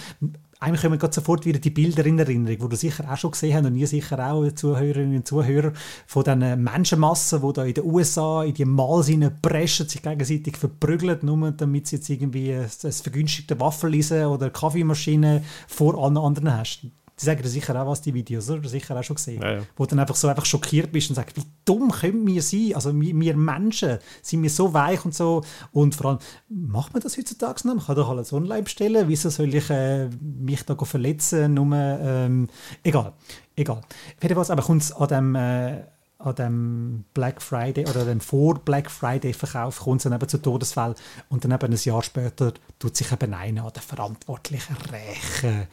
einem kommen gerade sofort wieder die Bilder in Erinnerung, die du sicher auch schon gesehen hast und ihr sicher auch, Zuhörerinnen und Zuhörer, von diesen Menschenmassen, die da in den USA in die Malls preschen, sich gegenseitig verprügeln, nur damit sie jetzt irgendwie ein, ein vergünstigte Waffel oder Kaffeemaschine vor allen anderen hast. Die sagen sicher auch was, die Videos, oder? Sicher auch schon gesehen. Ja, ja. Wo du dann einfach so einfach schockiert bist und sagst, wie dumm können wir sein? Also wir, wir, Menschen sind wir so weich und so. Und vor allem, macht man das heutzutage noch? Man kann doch alles online bestellen. Wieso soll ich äh, mich da verletzen? Nur, ähm, egal, egal. Jedenfalls aber kommt es an dem... Äh, an dem Black Friday oder dem vor Black Friday Verkauf kommt es dann eben zu Todesfällen und dann eben ein Jahr später tut sich eben einer an den Verantwortlichen rächen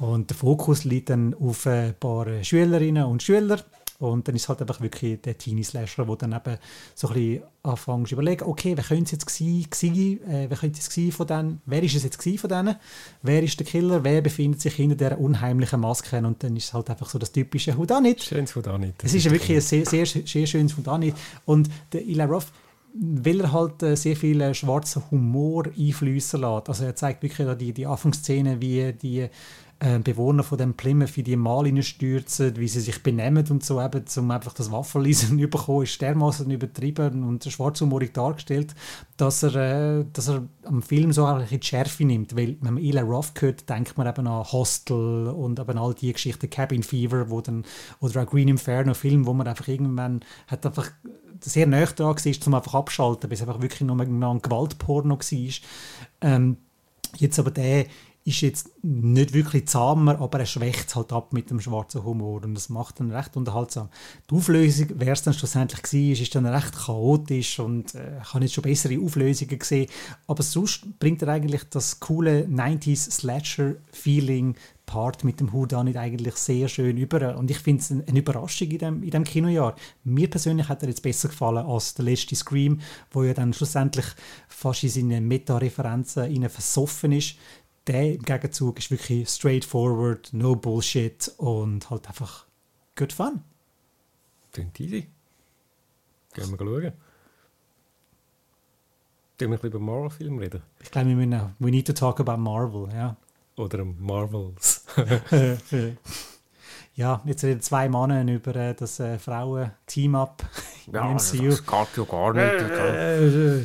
und der Fokus liegt dann auf ein paar Schülerinnen und Schüler. Und dann ist es halt einfach wirklich der Teenie-Slasher, der dann eben so ein bisschen anfängt zu überlegen, okay, wer könnte es jetzt gewesen, äh, wer könnte es von denen, wer ist es jetzt von denen, wer ist der Killer, wer befindet sich hinter dieser unheimlichen Maske und dann ist es halt einfach so das typische Houdanit. Schönes Houdanit. Es ist wirklich ein sehr, sehr, sehr schönes Houdanit und der Eli Roth weil er halt äh, sehr viel äh, schwarzen Humor einfließen lässt. Also er zeigt wirklich die, die Anfangsszene, wie die äh, Bewohner von dem Plymouth in die Mal stürzen, wie sie sich benehmen und so eben, um einfach das Waffenlesen überkommen, ist dermaßen übertrieben und schwarzhumorig dargestellt, dass er, äh, dass er am Film so ein die Schärfe nimmt, weil wenn man Eli Roth hört, denkt man eben an Hostel und eben all die Geschichten, Cabin Fever, wo dann, oder auch Green Inferno Film, wo man einfach irgendwann hat einfach sehr nah dran war, um einfach abschalten, bis es einfach wirklich nur ein Gewaltporno war. Ähm, jetzt aber der ist jetzt nicht wirklich zahmer, aber er schwächt es halt ab mit dem schwarzen Humor und das macht dann recht unterhaltsam. Die Auflösung, wer es dann schlussendlich war, ist dann recht chaotisch und äh, ich habe jetzt schon bessere Auflösungen gesehen, aber sonst bringt er eigentlich das coole 90s Slasher-Feeling Part mit dem Houdanit eigentlich sehr schön über. Und ich finde es eine Überraschung in dem, in dem Kinojahr. Mir persönlich hat er jetzt besser gefallen als der letzte Scream, wo ja dann schlussendlich fast in seine Meta-Referenzen versoffen ist. Der im Gegenzug ist wirklich straightforward, no bullshit und halt einfach good fun. Klingt easy. Gehen wir schauen. Können wir ein bisschen über Marvel-Film reden? Ich glaube, wir müssen auch, we need to talk about Marvel, ja. Oder Marvels. ja, jetzt reden zwei Männer über äh, das äh, Frauen-Team-Up im ja, MCU. Das geht ja gar nicht. Äh,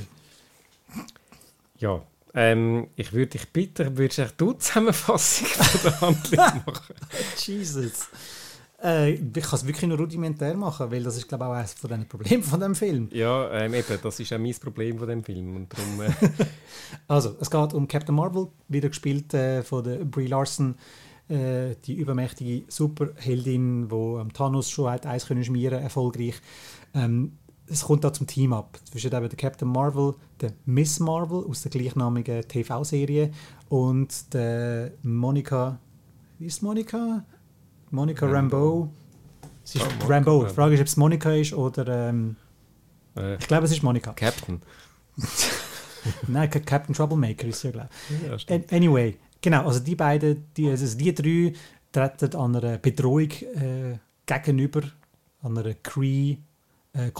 ja, ähm, ich würde dich bitten, würdest du die Zusammenfassung von der Handlung machen? Jesus. Äh, ich kann es wirklich nur rudimentär machen, weil das ist, glaube ich, auch eines von den Problemen von dem Film. Ja, ähm, eben, das ist auch mein Problem von dem Film. Und darum, äh also, es geht um Captain Marvel, wieder gespielt äh, von der Brie Larson, äh, die übermächtige Superheldin, die ähm, Thanos schon hat Eis können schmieren erfolgreich. Ähm, es kommt da zum Team ab zwischen eben der Captain Marvel, der Miss Marvel aus der gleichnamigen TV-Serie und der Monica. Wie ist Monica? Monica Rambeau. Es ist oh, Rambeau. Die Frage ist, ob es Monica ist oder. Ähm, äh, ich glaube, es ist Monica. Captain. Nein, Captain Troublemaker ist ja, glaube ich. Ja, anyway, genau, also die beiden, die, also die drei treten an einer Bedrohung äh, gegenüber, an einer Cree-Kommandantin, äh,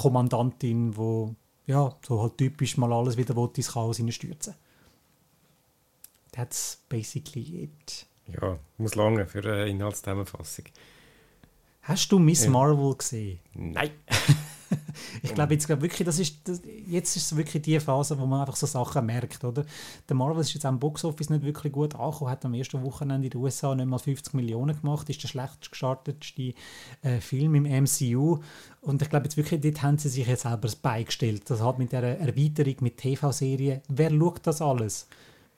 wo ja, so halt typisch mal alles wieder ins Chaos stürzen. That's basically it. Ja, muss lange für eine Inhaltszusammenfassung. Hast du Miss ja. Marvel gesehen? Nein. ich glaube jetzt glaub wirklich, das ist das, jetzt ist es wirklich die Phase, wo man einfach so Sachen merkt, oder? Der Marvel ist jetzt am Boxoffice nicht wirklich gut angekommen, hat am ersten Wochenende in den USA nicht mal 50 Millionen gemacht, ist der schlechtest gestartetste äh, Film im MCU und ich glaube jetzt wirklich, dort haben sie sich jetzt selber das beigestellt, das hat mit der Erweiterung mit TV-Serien. Wer schaut das alles?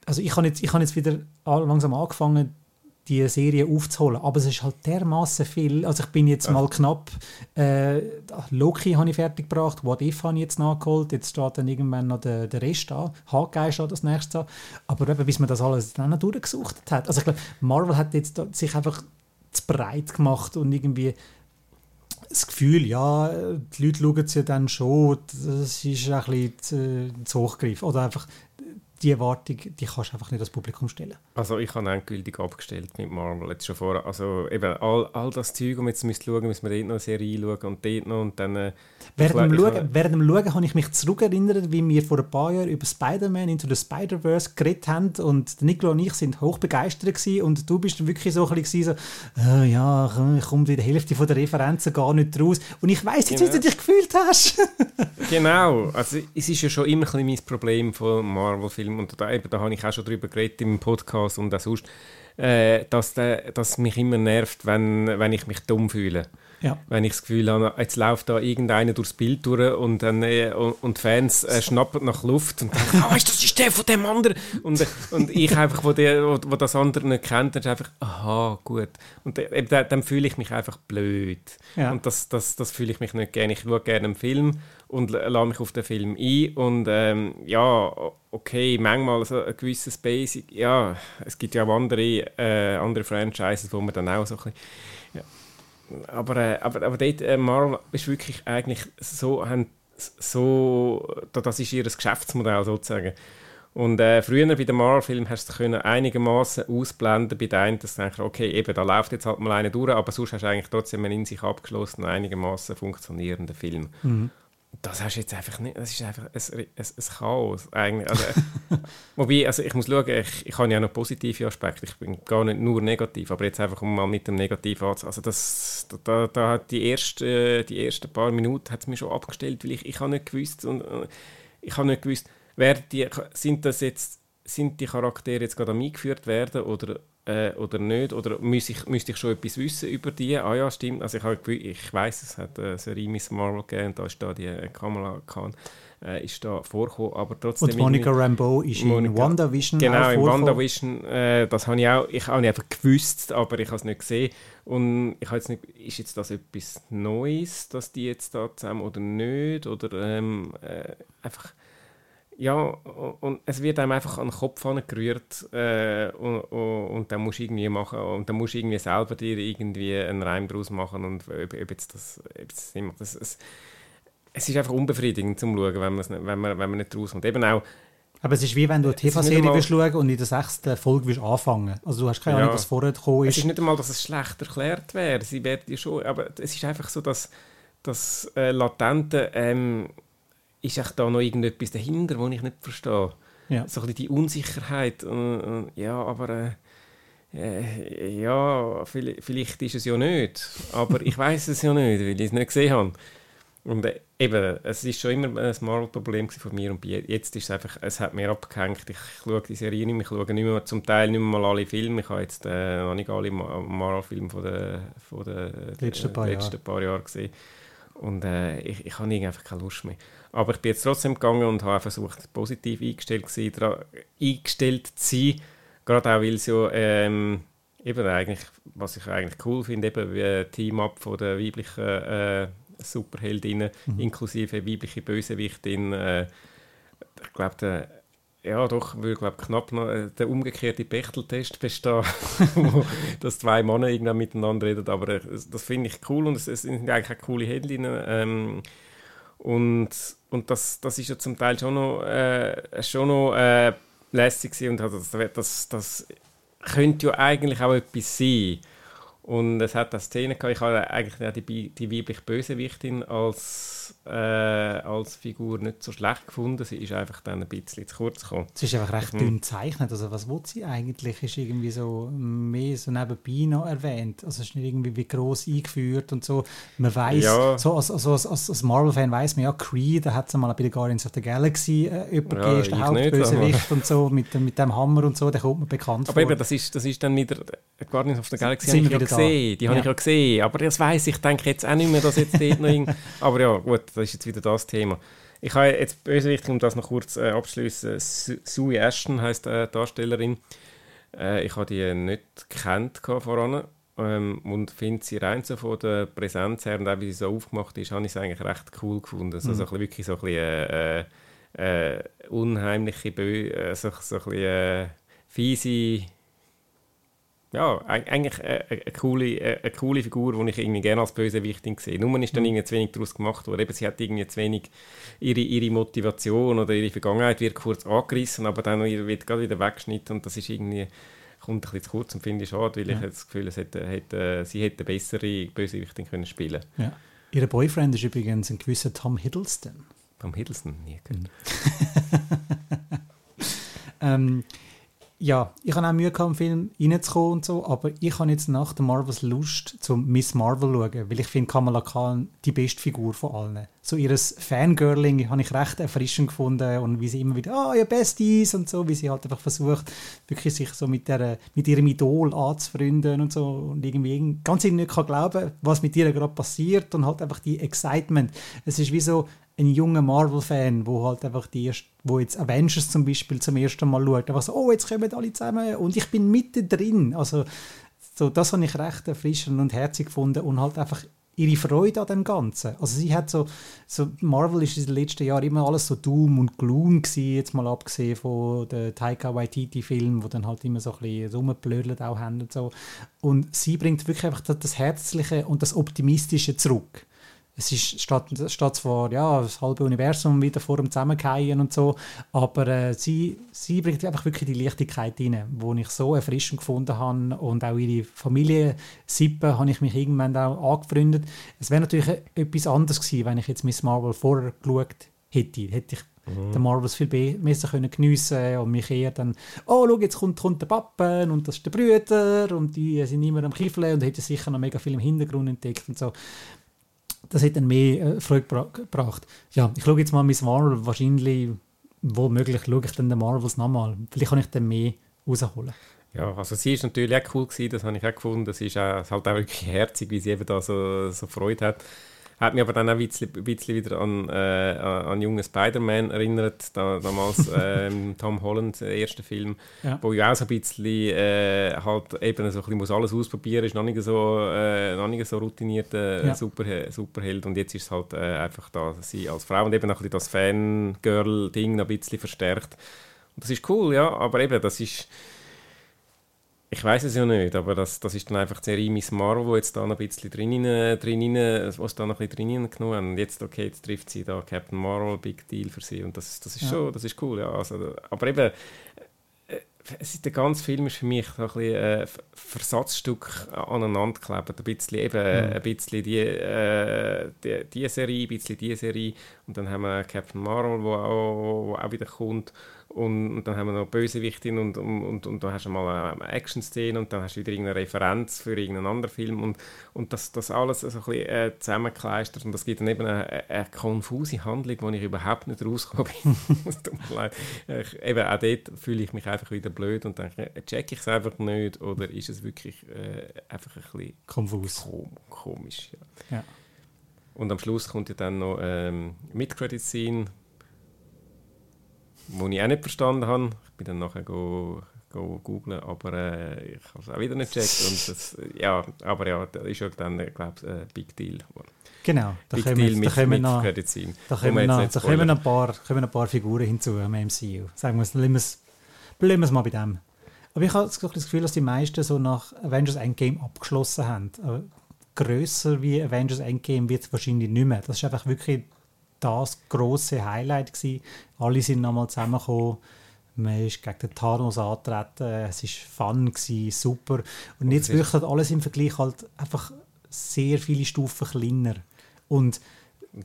also ich habe jetzt, hab jetzt wieder langsam angefangen, die Serie aufzuholen, aber es ist halt dermaßen viel. Also ich bin jetzt ja. mal knapp, äh, Loki habe ich fertig gebracht, What If habe ich jetzt nachgeholt, jetzt steht dann irgendwann noch der, der Rest an, Hawkeye steht das nächste an, aber eben, bis man das alles dann noch durchgesucht hat. Also ich glaube, Marvel hat jetzt sich einfach zu breit gemacht und irgendwie das Gefühl, ja, die Leute schauen es ja dann schon, das ist ein bisschen zu, zu hochgreifend. Oder einfach, die Erwartung, die kannst du einfach nicht das Publikum stellen. Also ich habe endgültig abgestellt mit Marvel jetzt schon vorher. Also eben all, all das Zeug, um jetzt müsst schauen, müssen wir dort noch eine Serie schauen und dort noch und dann... Äh, während, dem Schauen, während dem Schauen habe ich mich zurückerinnert, wie wir vor ein paar Jahren über Spider-Man Into the Spider-Verse geredet haben und Nicola und ich sind hochbegeistert gewesen und du bist wirklich so ein bisschen so, äh, ja, ich komme der Hälfte von der Referenzen gar nicht raus und ich weiss jetzt, genau. wie du dich gefühlt hast. genau, also es ist ja schon immer ein bisschen mein Problem von Marvel-Filmen Film, und da, eben, da habe ich auch schon darüber geredet im Podcast und auch sonst, äh, dass, der, dass mich immer nervt, wenn, wenn ich mich dumm fühle. Ja. Wenn ich das Gefühl habe, jetzt läuft da irgendeiner durchs Bild durch und, dann, äh, und, Fans äh, schnappen nach Luft und denken, oh, das ist der von dem anderen. Und, und ich einfach, wo, der, wo, wo das andere nicht kennt, dann ist einfach, aha, gut. Und äh, dann, dann fühle ich mich einfach blöd. Ja. Und das, das, das fühle ich mich nicht gerne. Ich schaue gerne einen Film und lade mich auf den Film ein und ähm, ja, okay, manchmal so ein gewisses Basic, ja, es gibt ja auch andere, äh, andere Franchises, wo man dann auch so ein bisschen, ja. Aber, äh, aber, aber dort, äh, Marvel ist wirklich eigentlich so, haben, so, das ist ihr Geschäftsmodell sozusagen. Und äh, früher bei den Marvel-Filmen hast du einigermaßen ausblenden bei denen, dass du denkst, okay, eben, da läuft jetzt halt mal einer durch, aber sonst hast du eigentlich trotzdem einen in sich abgeschlossenen, einigermaßen funktionierenden Film. Mhm. Das hast jetzt einfach nicht, das ist einfach ein, ein, ein Chaos eigentlich. Also, wobei, also ich muss schauen, ich, ich habe ja noch positive Aspekte, ich bin gar nicht nur negativ, aber jetzt einfach um mal mit dem Negativ anzufangen. Also das, da, da hat die, erste, die ersten paar Minuten hat es mir schon abgestellt, weil ich, ich habe nicht gewusst und ich habe nicht gewusst, wer die, sind das jetzt, sind die Charaktere jetzt gerade eingeführt werden oder äh, oder nicht? Oder müsste ich, müsste ich schon etwas wissen über die? Ah ja, stimmt. Also ich, habe, ich weiß, es hat eine Serie Miss Marvel gegeben und da ist da die äh, Kamala Khan äh, ist da vorgekommen, aber trotzdem... Und Monica Rambeau ist Monica, in WandaVision Genau, in WandaVision, äh, das habe ich auch, ich habe einfach gewusst, aber ich habe es nicht gesehen und ich habe jetzt nicht, ist jetzt das etwas Neues, dass die jetzt da zusammen oder nicht, oder ähm, äh, einfach ja, und es wird einem einfach an den Kopf gerührt äh, und, und, und, dann musst du irgendwie machen und dann musst du irgendwie selber dir irgendwie einen Reim daraus machen und ob, ob jetzt das, ob das, das es, es ist einfach unbefriedigend zum Schauen, wenn, nicht, wenn, man, wenn man nicht rauskommt. Eben auch, aber es ist wie wenn du eine TV-Serie willst schauen und in der sechsten Folge willst anfangen. Also du hast keine Ahnung, ja. was vorher gekommen ist. Es ist nicht einmal, dass es schlecht erklärt wäre. Sie werden schon, aber es ist einfach so, dass das äh, latente ähm, ist echt da noch irgendetwas dahinter, was ich nicht verstehe. Ja. So ein bisschen die Unsicherheit. Und, und, ja, aber äh, äh, ja, vielleicht ist es ja nicht. Aber ich weiß es ja nicht, weil ich es nicht gesehen habe. Und äh, eben, es ist schon immer ein Marvel-Problem von mir und jetzt ist es einfach, es hat mir abgehängt. Ich schaue die Serie nicht mehr, ich schaue nicht mehr, zum Teil nicht mehr mal alle Filme. Ich habe jetzt äh, noch nicht alle Marvel-Filme von den, von den letzten, paar, letzten Jahr. paar Jahren gesehen. Und äh, ich, ich habe einfach keine Lust mehr. Aber ich bin jetzt trotzdem gegangen und habe versucht, positiv eingestellt, gewesen, eingestellt zu sein. Gerade auch, weil es ja ähm, eben eigentlich, was ich eigentlich cool finde, eben wie Team-Up von der weiblichen äh, Superheldinnen, mhm. inklusive weibliche Bösewichtin. Äh, ich glaube, ja, doch, würde glaub, knapp noch äh, der umgekehrte Bechteltest bestehen, wo dass zwei Männer irgendwann miteinander reden. Aber äh, das finde ich cool und es, es, sind eigentlich auch coole Heldinnen. Ähm, und, und das, das ist ja zum Teil schon noch, äh, schon noch äh, lässig und das, das, das könnte ja eigentlich auch etwas sein. Und es hat eine Szene gehabt, ich habe eigentlich die, die weibliche Bösewichtin als, äh, als Figur nicht so schlecht gefunden. Sie ist einfach dann ein bisschen zu kurz gekommen. Sie ist einfach recht mhm. dünn gezeichnet. Also was will sie eigentlich? Ist irgendwie so mehr so nebenbei noch erwähnt. Also es ist nicht irgendwie wie gross eingeführt und so. Man weiß, ja. so als, also als, als, als Marvel-Fan weiß man ja, Creed, da hat es mal bei den Guardians of the Galaxy äh, jemanden ja, gegeben, der Hauptbösewicht und so, mit, mit dem Hammer und so, der kommt mir bekannt Aber vor. eben, das ist, das ist dann wieder Guardians of the Galaxy gesehen. Die ja. habe ich ja gesehen. Aber das weiß ich, denke jetzt auch nicht mehr, dass jetzt dort noch irgend... Aber ja, gut, das ist jetzt wieder das Thema. Ich habe jetzt böse um das noch kurz äh, abschließen. Sue Ashton heißt äh, Darstellerin. Äh, ich habe die nicht gekannt voran ähm, und finde sie rein so von der Präsenz her und auch wie sie so aufgemacht ist, habe ich sie eigentlich recht cool gefunden. Also, mhm. so ein wirklich so ein bisschen äh, äh, unheimliche, Bö äh, so, so ein bisschen äh, fiese ja, eigentlich eine, eine, coole, eine coole Figur, die ich irgendwie gerne als Bösewichtin sehe. Nur ist dann mhm. irgendwie zu wenig daraus gemacht worden. Eben, sie hat irgendwie zu wenig ihre, ihre Motivation oder ihre Vergangenheit wird kurz angerissen, aber dann wird gerade wieder weggeschnitten und das ist irgendwie kommt ein bisschen zu kurz und finde ich schade, weil ja. ich das Gefühl hätte, hätte, sie hätte bessere Bösewichtin können spielen ja. Ihr Boyfriend ist übrigens ein gewisser Tom Hiddleston. Tom Hiddleston? Nie gehört. ähm, ja, ich habe auch Mühe gehabt, im Film reinzukommen und so, aber ich habe jetzt nach der Marvels Lust zum Miss Marvel schauen, weil ich finde Kamala Khan die beste Figur von allen. So ihres Fangirling habe ich recht erfrischend gefunden und wie sie immer wieder, ah, oh, ihr Besties und so, wie sie halt einfach versucht, wirklich sich so mit, der, mit ihrem Idol anzufreunden und so und irgendwie ganz nicht kann glauben, was mit ihr gerade passiert und halt einfach die Excitement. Es ist wie so ein junger Marvel-Fan, wo halt einfach die wo jetzt Avengers zum Beispiel zum ersten Mal schaut, einfach so, oh, jetzt kommen alle zusammen und ich bin mittendrin. Also so, das habe ich recht erfrischend und herzig gefunden und halt einfach ihre Freude an dem Ganzen. Also sie hat so, so Marvel ist in den letzten Jahren immer alles so Doom und Gloom gewesen, jetzt mal abgesehen von den Taika Waititi-Filmen, wo dann halt immer so ein bisschen rumgeblödelt auch haben und so. Und sie bringt wirklich einfach das Herzliche und das Optimistische zurück es ist statt, statt zwar ja, das halbe Universum wieder vor dem Zusammenfallen und so, aber äh, sie, sie bringt einfach wirklich die Leichtigkeit rein, die ich so erfrischend gefunden habe und auch ihre Familie Sippe habe ich mich irgendwann auch angefreundet. Es wäre natürlich etwas anderes gewesen, wenn ich jetzt Miss Marvel vorher geschaut hätte. Hätte ich mhm. den Marvels viel besser können geniessen und mich eher dann, oh, schau, jetzt kommt, kommt der Pappen und das ist der Brüder und die sind immer am Kiffeln und hätte sicher noch mega viel im Hintergrund entdeckt und so das hat dann mehr äh, Freude gebracht. Ja, ich schaue jetzt mal Miss Marvel, wahrscheinlich, womöglich schaue ich dann den Marvels nochmal. Vielleicht kann ich dann mehr rausholen. Ja, also sie ist natürlich auch cool gewesen, das habe ich auch gefunden. Sie ist auch, halt auch wirklich herzig, wie sie eben da so, so Freude hat. Hat mich aber dann auch ein bisschen, ein bisschen wieder an, äh, an jungen Spider-Man erinnert, da, damals ähm, Tom Holland, der erste Film, ja. wo ja auch so ein bisschen äh, halt eben so ein bisschen muss alles ausprobieren, ist noch nicht so, äh, noch nicht so routinierter ja. Super, Superheld und jetzt ist es halt äh, einfach da, sie als Frau und eben auch das Fangirl-Ding noch ein bisschen verstärkt. Und das ist cool, ja, aber eben, das ist ich weiß es ja nicht, aber das, das ist dann einfach die Serie Miss Marvel, wo jetzt da noch ein bisschen drin, drin was da noch ein bisschen drin genommen haben. Und jetzt, okay, jetzt trifft sie da Captain Marvel, Big Deal für sie. Und das, das ist ja. schon, das ist cool, ja. Also, aber eben, äh, es der ganze Film ist für mich so ein bisschen äh, Versatzstück aneinander geklebt. Ein bisschen eben, mhm. ein bisschen die, äh, die, die Serie, ein bisschen die Serie. Und dann haben wir Captain Marvel, wo auch, wo auch wieder kommt. Und, und, dann haben wir noch Bösewichtin und, und, und, und da hast du mal eine Action-Szene und dann hast du wieder irgendeine Referenz für irgendeinen anderen Film und, und das, das alles so ein bisschen äh, zusammengekleistert und das gibt dann eben eine, eine konfuse Handlung, wo ich überhaupt nicht rausgekommen bin. Ich, eben auch dort fühle ich mich einfach wieder blöd und denke, check ich es einfach nicht oder ist es wirklich äh, einfach ein bisschen konfus. Kom komisch. Ja. ja. Und am Schluss kommt ja dann noch ähm, Mid-Credit-Scene, die ich auch nicht verstanden habe. Ich bin dann nachher go, go googlen, aber äh, ich habe es auch wieder nicht gecheckt. Und das, ja, aber ja, das ist ja dann, glaube ich, ein Big Deal. Genau, da Big Deal mit, da kommen noch, da kommen noch, da kommen ein paar, kommen ein paar Figuren hinzu am MCU. Sagen wir es, bleiben wir es mal bei dem. Aber ich habe das Gefühl, dass die meisten so nach Avengers Endgame abgeschlossen haben. Aber grösser wie Avengers Endgame wird es wahrscheinlich nicht mehr. Das ist einfach wirklich das große Highlight gewesen. Alle sind nochmal zusammengekommen. Man ist gegen den Thanos angetreten. Es war fun, gewesen, super. Und jetzt wirkt halt alles im Vergleich halt einfach sehr viele Stufen kleiner. Und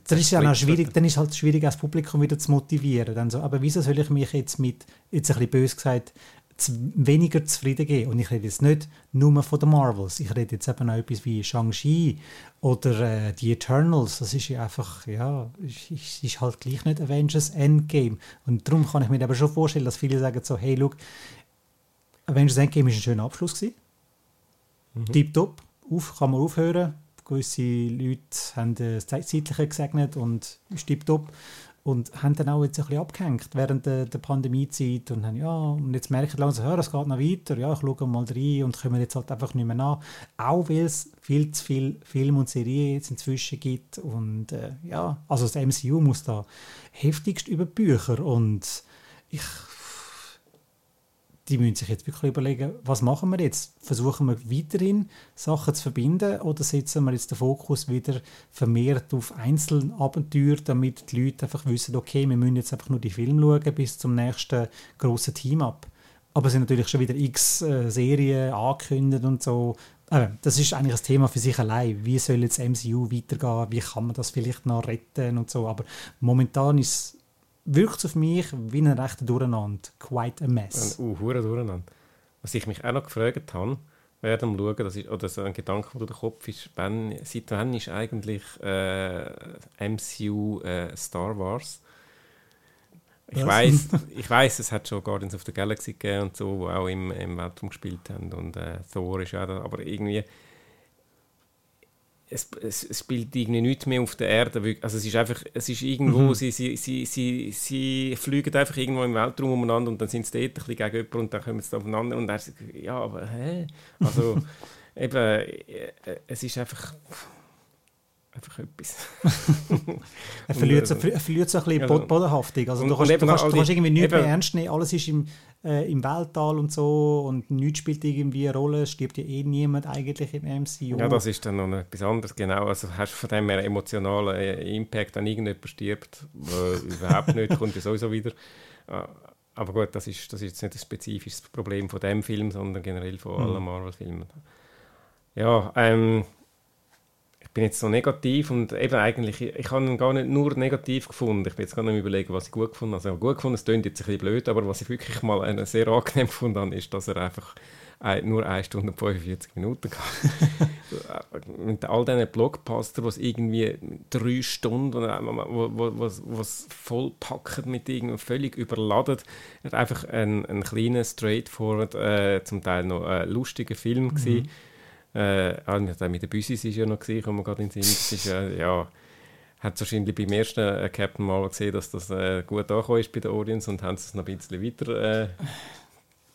das ist ja auch schwierig, dann ist halt schwierig, das Publikum wieder zu motivieren. Dann so, aber wieso soll ich mich jetzt mit, jetzt ein bisschen böse gesagt, weniger zufrieden geben. Und ich rede jetzt nicht nur von den Marvels. Ich rede jetzt eben auch etwas wie Shang-Chi oder äh, die Eternals. Das ist ja einfach, ja, ist, ist halt gleich nicht Avengers Endgame. Und darum kann ich mir aber schon vorstellen, dass viele sagen so, hey, look, Avengers Endgame ist ein schöner Abschluss gewesen. Mhm. Tipptopp, auf, kann man aufhören. Gewisse Leute haben das Zeitliche gesegnet und ist tipptopp und haben dann auch jetzt ein bisschen abgehängt während der, der Pandemiezeit und haben, ja, und jetzt merken langsam, es geht noch weiter, ja, ich schaue mal rein und kommen jetzt halt einfach nicht mehr nach, auch weil es viel zu viel Film und Serien jetzt inzwischen gibt und äh, ja, also das MCU muss da heftigst über Bücher und ich die müssen sich jetzt wirklich überlegen, was machen wir jetzt? Versuchen wir weiterhin Sachen zu verbinden oder setzen wir jetzt den Fokus wieder vermehrt auf Einzelabenteuer, damit die Leute einfach wissen, okay, wir müssen jetzt einfach nur die Filme schauen bis zum nächsten grossen Team ab. Aber es sind natürlich schon wieder x äh, Serien angekündigt und so. Äh, das ist eigentlich ein Thema für sich allein. Wie soll jetzt MCU weitergehen? Wie kann man das vielleicht noch retten und so? Aber momentan ist wirkt es auf mich wie ein rechter Durcheinander. Quite a mess. Ein uh, Durcheinander. Was ich mich auch noch gefragt habe, während dem Schauen, das ist, oder so ein Gedanke, der durch den Kopf ist, wenn, seit wann ist eigentlich äh, MCU äh, Star Wars? Ich weiß, ich weiß, es hat schon Guardians of the Galaxy gegeben und so, wo auch im, im Weltraum gespielt haben und äh, Thor ist auch da, aber irgendwie es, es, es, spielt irgendwie nichts mehr auf der Erde. Also es ist einfach, es ist irgendwo, mhm. sie, sie, sie, sie, sie fliegen einfach irgendwo im Weltraum umeinander und dann sind sie dort ein bisschen gegen jemanden und dann kommen sie aufeinander und er sagt, ja, aber hä? Also eben, äh, es ist einfach... einfach etwas. er, verliert so, er verliert so ein bisschen also, Bodenhaftung. Also du kannst, du kannst, du kannst irgendwie nichts mehr ernst nehmen, alles ist im, äh, im Weltall und so und nichts spielt irgendwie eine Rolle, es stirbt ja eh niemand eigentlich im MCU. Ja, das ist dann noch etwas anderes, genau. Also hast du von dem her emotionalen äh, Impact, wenn irgendjemand stirbt, überhaupt nicht, kommt ja sowieso wieder. Äh, aber gut, das ist, das ist jetzt nicht ein spezifisches Problem von dem Film, sondern generell von allen mhm. Marvel-Filmen. Ja, ähm, bin jetzt so negativ und eben eigentlich, ich habe ihn gar nicht nur negativ gefunden. Ich bin jetzt gar nicht überlegen, was ich gut gefunden habe. Also gut gefunden, es klingt jetzt ein bisschen blöd, aber was ich wirklich mal sehr angenehm gefunden habe, ist, dass er einfach nur 1 Stunde und 45 Minuten. Mit all diesen Blockbuster, was irgendwie drei Stunden, wo, wo, was, was vollpacken mit irgendwie völlig überladen. Er hat einfach ein, ein kleiner, straightforward, äh, zum Teil noch äh, lustiger Film mhm. gewesen äh, ah, mit den Büsis ist ja noch gesehen, kommen wir gerade in den Sinn. Das ist ja, ja hat wahrscheinlich beim ersten äh, Captain Marvel gesehen, dass das äh, gut angekommen ist bei den Audience und haben es noch ein bisschen weiter äh,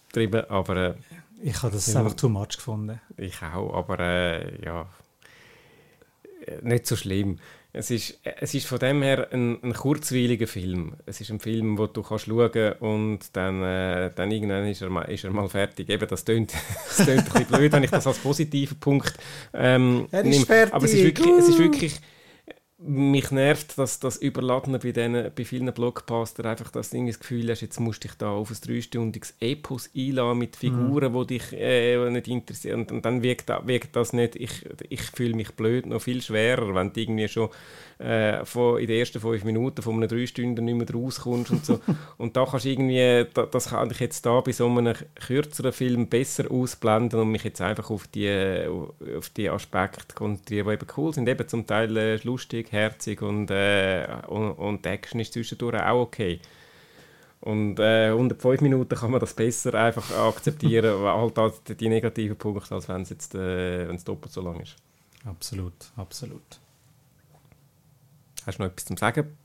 getrieben, aber äh, ich habe das ja, einfach too much gefunden. Ich auch, aber äh, ja, äh, nicht so schlimm. Es ist, es ist von dem her ein, ein kurzweiliger Film. Es ist ein Film, wo du kannst schauen und dann, äh, dann irgendwann ist er, mal, ist er mal fertig. Eben, das klingt, das klingt ein bisschen blöd, wenn ich das als positiven Punkt ähm, er ist nehme. fertig. Aber es ist wirklich, es ist wirklich mich nervt, dass das Überladene bei, denen, bei vielen Blockbuster einfach das Ding das Gefühl hast, jetzt musst du dich da auf ein dreistündiges Epos einladen mit Figuren, mhm. die dich äh, nicht interessieren. Und, und dann wirkt, wirkt, das nicht, ich, ich fühle mich blöd, noch viel schwerer, wenn du irgendwie schon äh, von, in den ersten fünf Minuten von einem drei Stunden nicht mehr rauskommst und so. und da kannst irgendwie, das kann ich jetzt da bei so einem kürzeren Film besser ausblenden und mich jetzt einfach auf die, auf die Aspekte konzentrieren, die eben cool sind. Eben zum Teil äh, lustig, herzig und, äh, und, und die Action ist zwischendurch auch okay. Und äh, unter fünf Minuten kann man das besser einfach akzeptieren, halt die negativen Punkte, als wenn es jetzt äh, doppelt so lang ist. Absolut, absolut. Hast du noch etwas zu sagen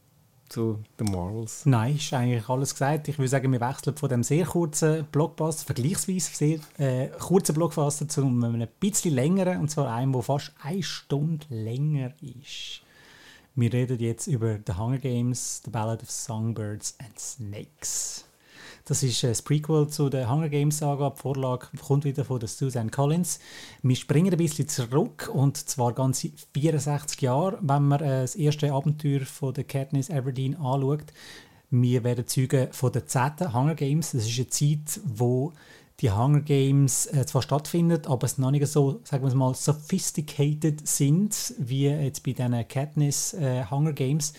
zu den Marvels? Nein, ist eigentlich alles gesagt. Ich würde sagen, wir wechseln von dem sehr kurzen Blockbuster, vergleichsweise sehr äh, kurzen Blockbuster zu einem bisschen längeren, und zwar einem, der fast eine Stunde länger ist. Wir reden jetzt über The Hunger Games, The Ballad of Songbirds and Snakes. Das ist das Prequel zu der Hunger Games Saga. Die Vorlage kommt wieder von der Suzanne Collins. Wir springen ein bisschen zurück und zwar ganze 64 Jahre, wenn man äh, das erste Abenteuer von der Katniss Everdeen anschaut. Wir werden Zeugen von der 10. Hunger Games. Das ist eine Zeit, wo die Hunger Games äh, zwar stattfinden, aber es noch nicht so, sagen wir mal, sophisticated sind wie jetzt bei den Katniss äh, Hunger Games.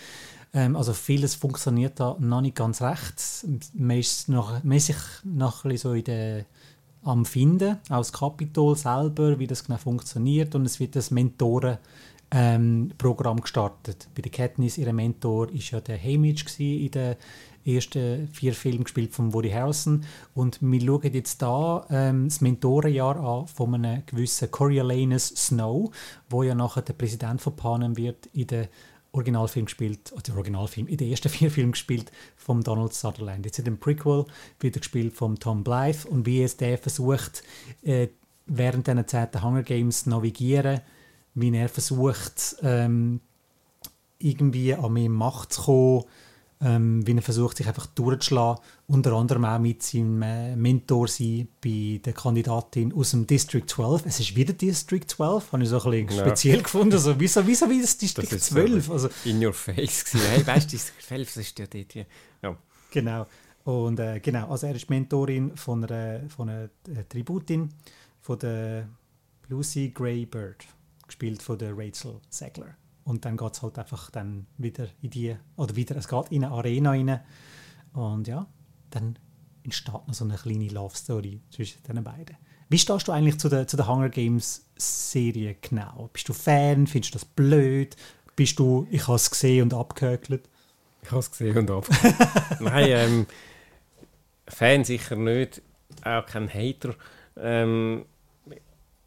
Ähm, also vieles funktioniert da noch nicht ganz recht. Man ist, noch, sich noch ein so in der, am Finden, auch das Kapitol selber, wie das genau funktioniert und es wird das Mentoren ähm, gestartet. Bei der Katniss, ihr Mentor ist ja der Hamish in den ersten vier Filmen gespielt von Woody Harrelson und wir schauen jetzt da ähm, das Mentorenjahr an von einem gewissen Coriolanus Snow, wo ja nachher der Präsident von Panem wird in der Originalfilm gespielt, oder der Originalfilm, in den ersten vier Filmen gespielt von Donald Sutherland. Jetzt in dem Prequel wird er gespielt von Tom Blythe und wie es der versucht, äh, während dieser Zeit der Hunger Games navigieren, wie er versucht, ähm, irgendwie an mehr Macht zu kommen, ähm, wie er versucht, sich einfach durchzuschlagen, unter anderem auch mit seinem äh, Mentor sein bei der Kandidatin aus dem District 12. Es ist wieder District 12, habe ich so ein bisschen ja. speziell gefunden. Also, wieso, wieso wie das District das 12? Also, in your face. hey, weißt du, District 12, das ist ja dort hier. Ja. Genau. Und äh, genau, also er ist Mentorin von einer, von einer äh, Tributin, von der Lucy Gray Bird, gespielt von der Rachel Segler. Und dann geht es halt einfach dann wieder in die, oder wieder, es geht in eine Arena rein. Und ja, dann entsteht noch so eine kleine Love Story zwischen den beiden. Wie stehst du eigentlich zu der, zu der Hunger Games Serie genau? Bist du Fan? Findest du das blöd? Bist du, ich habe es gesehen und abgehökelt? Ich habe es gesehen und abgehökelt. Nein, ähm, Fan sicher nicht, auch kein Hater. Ähm,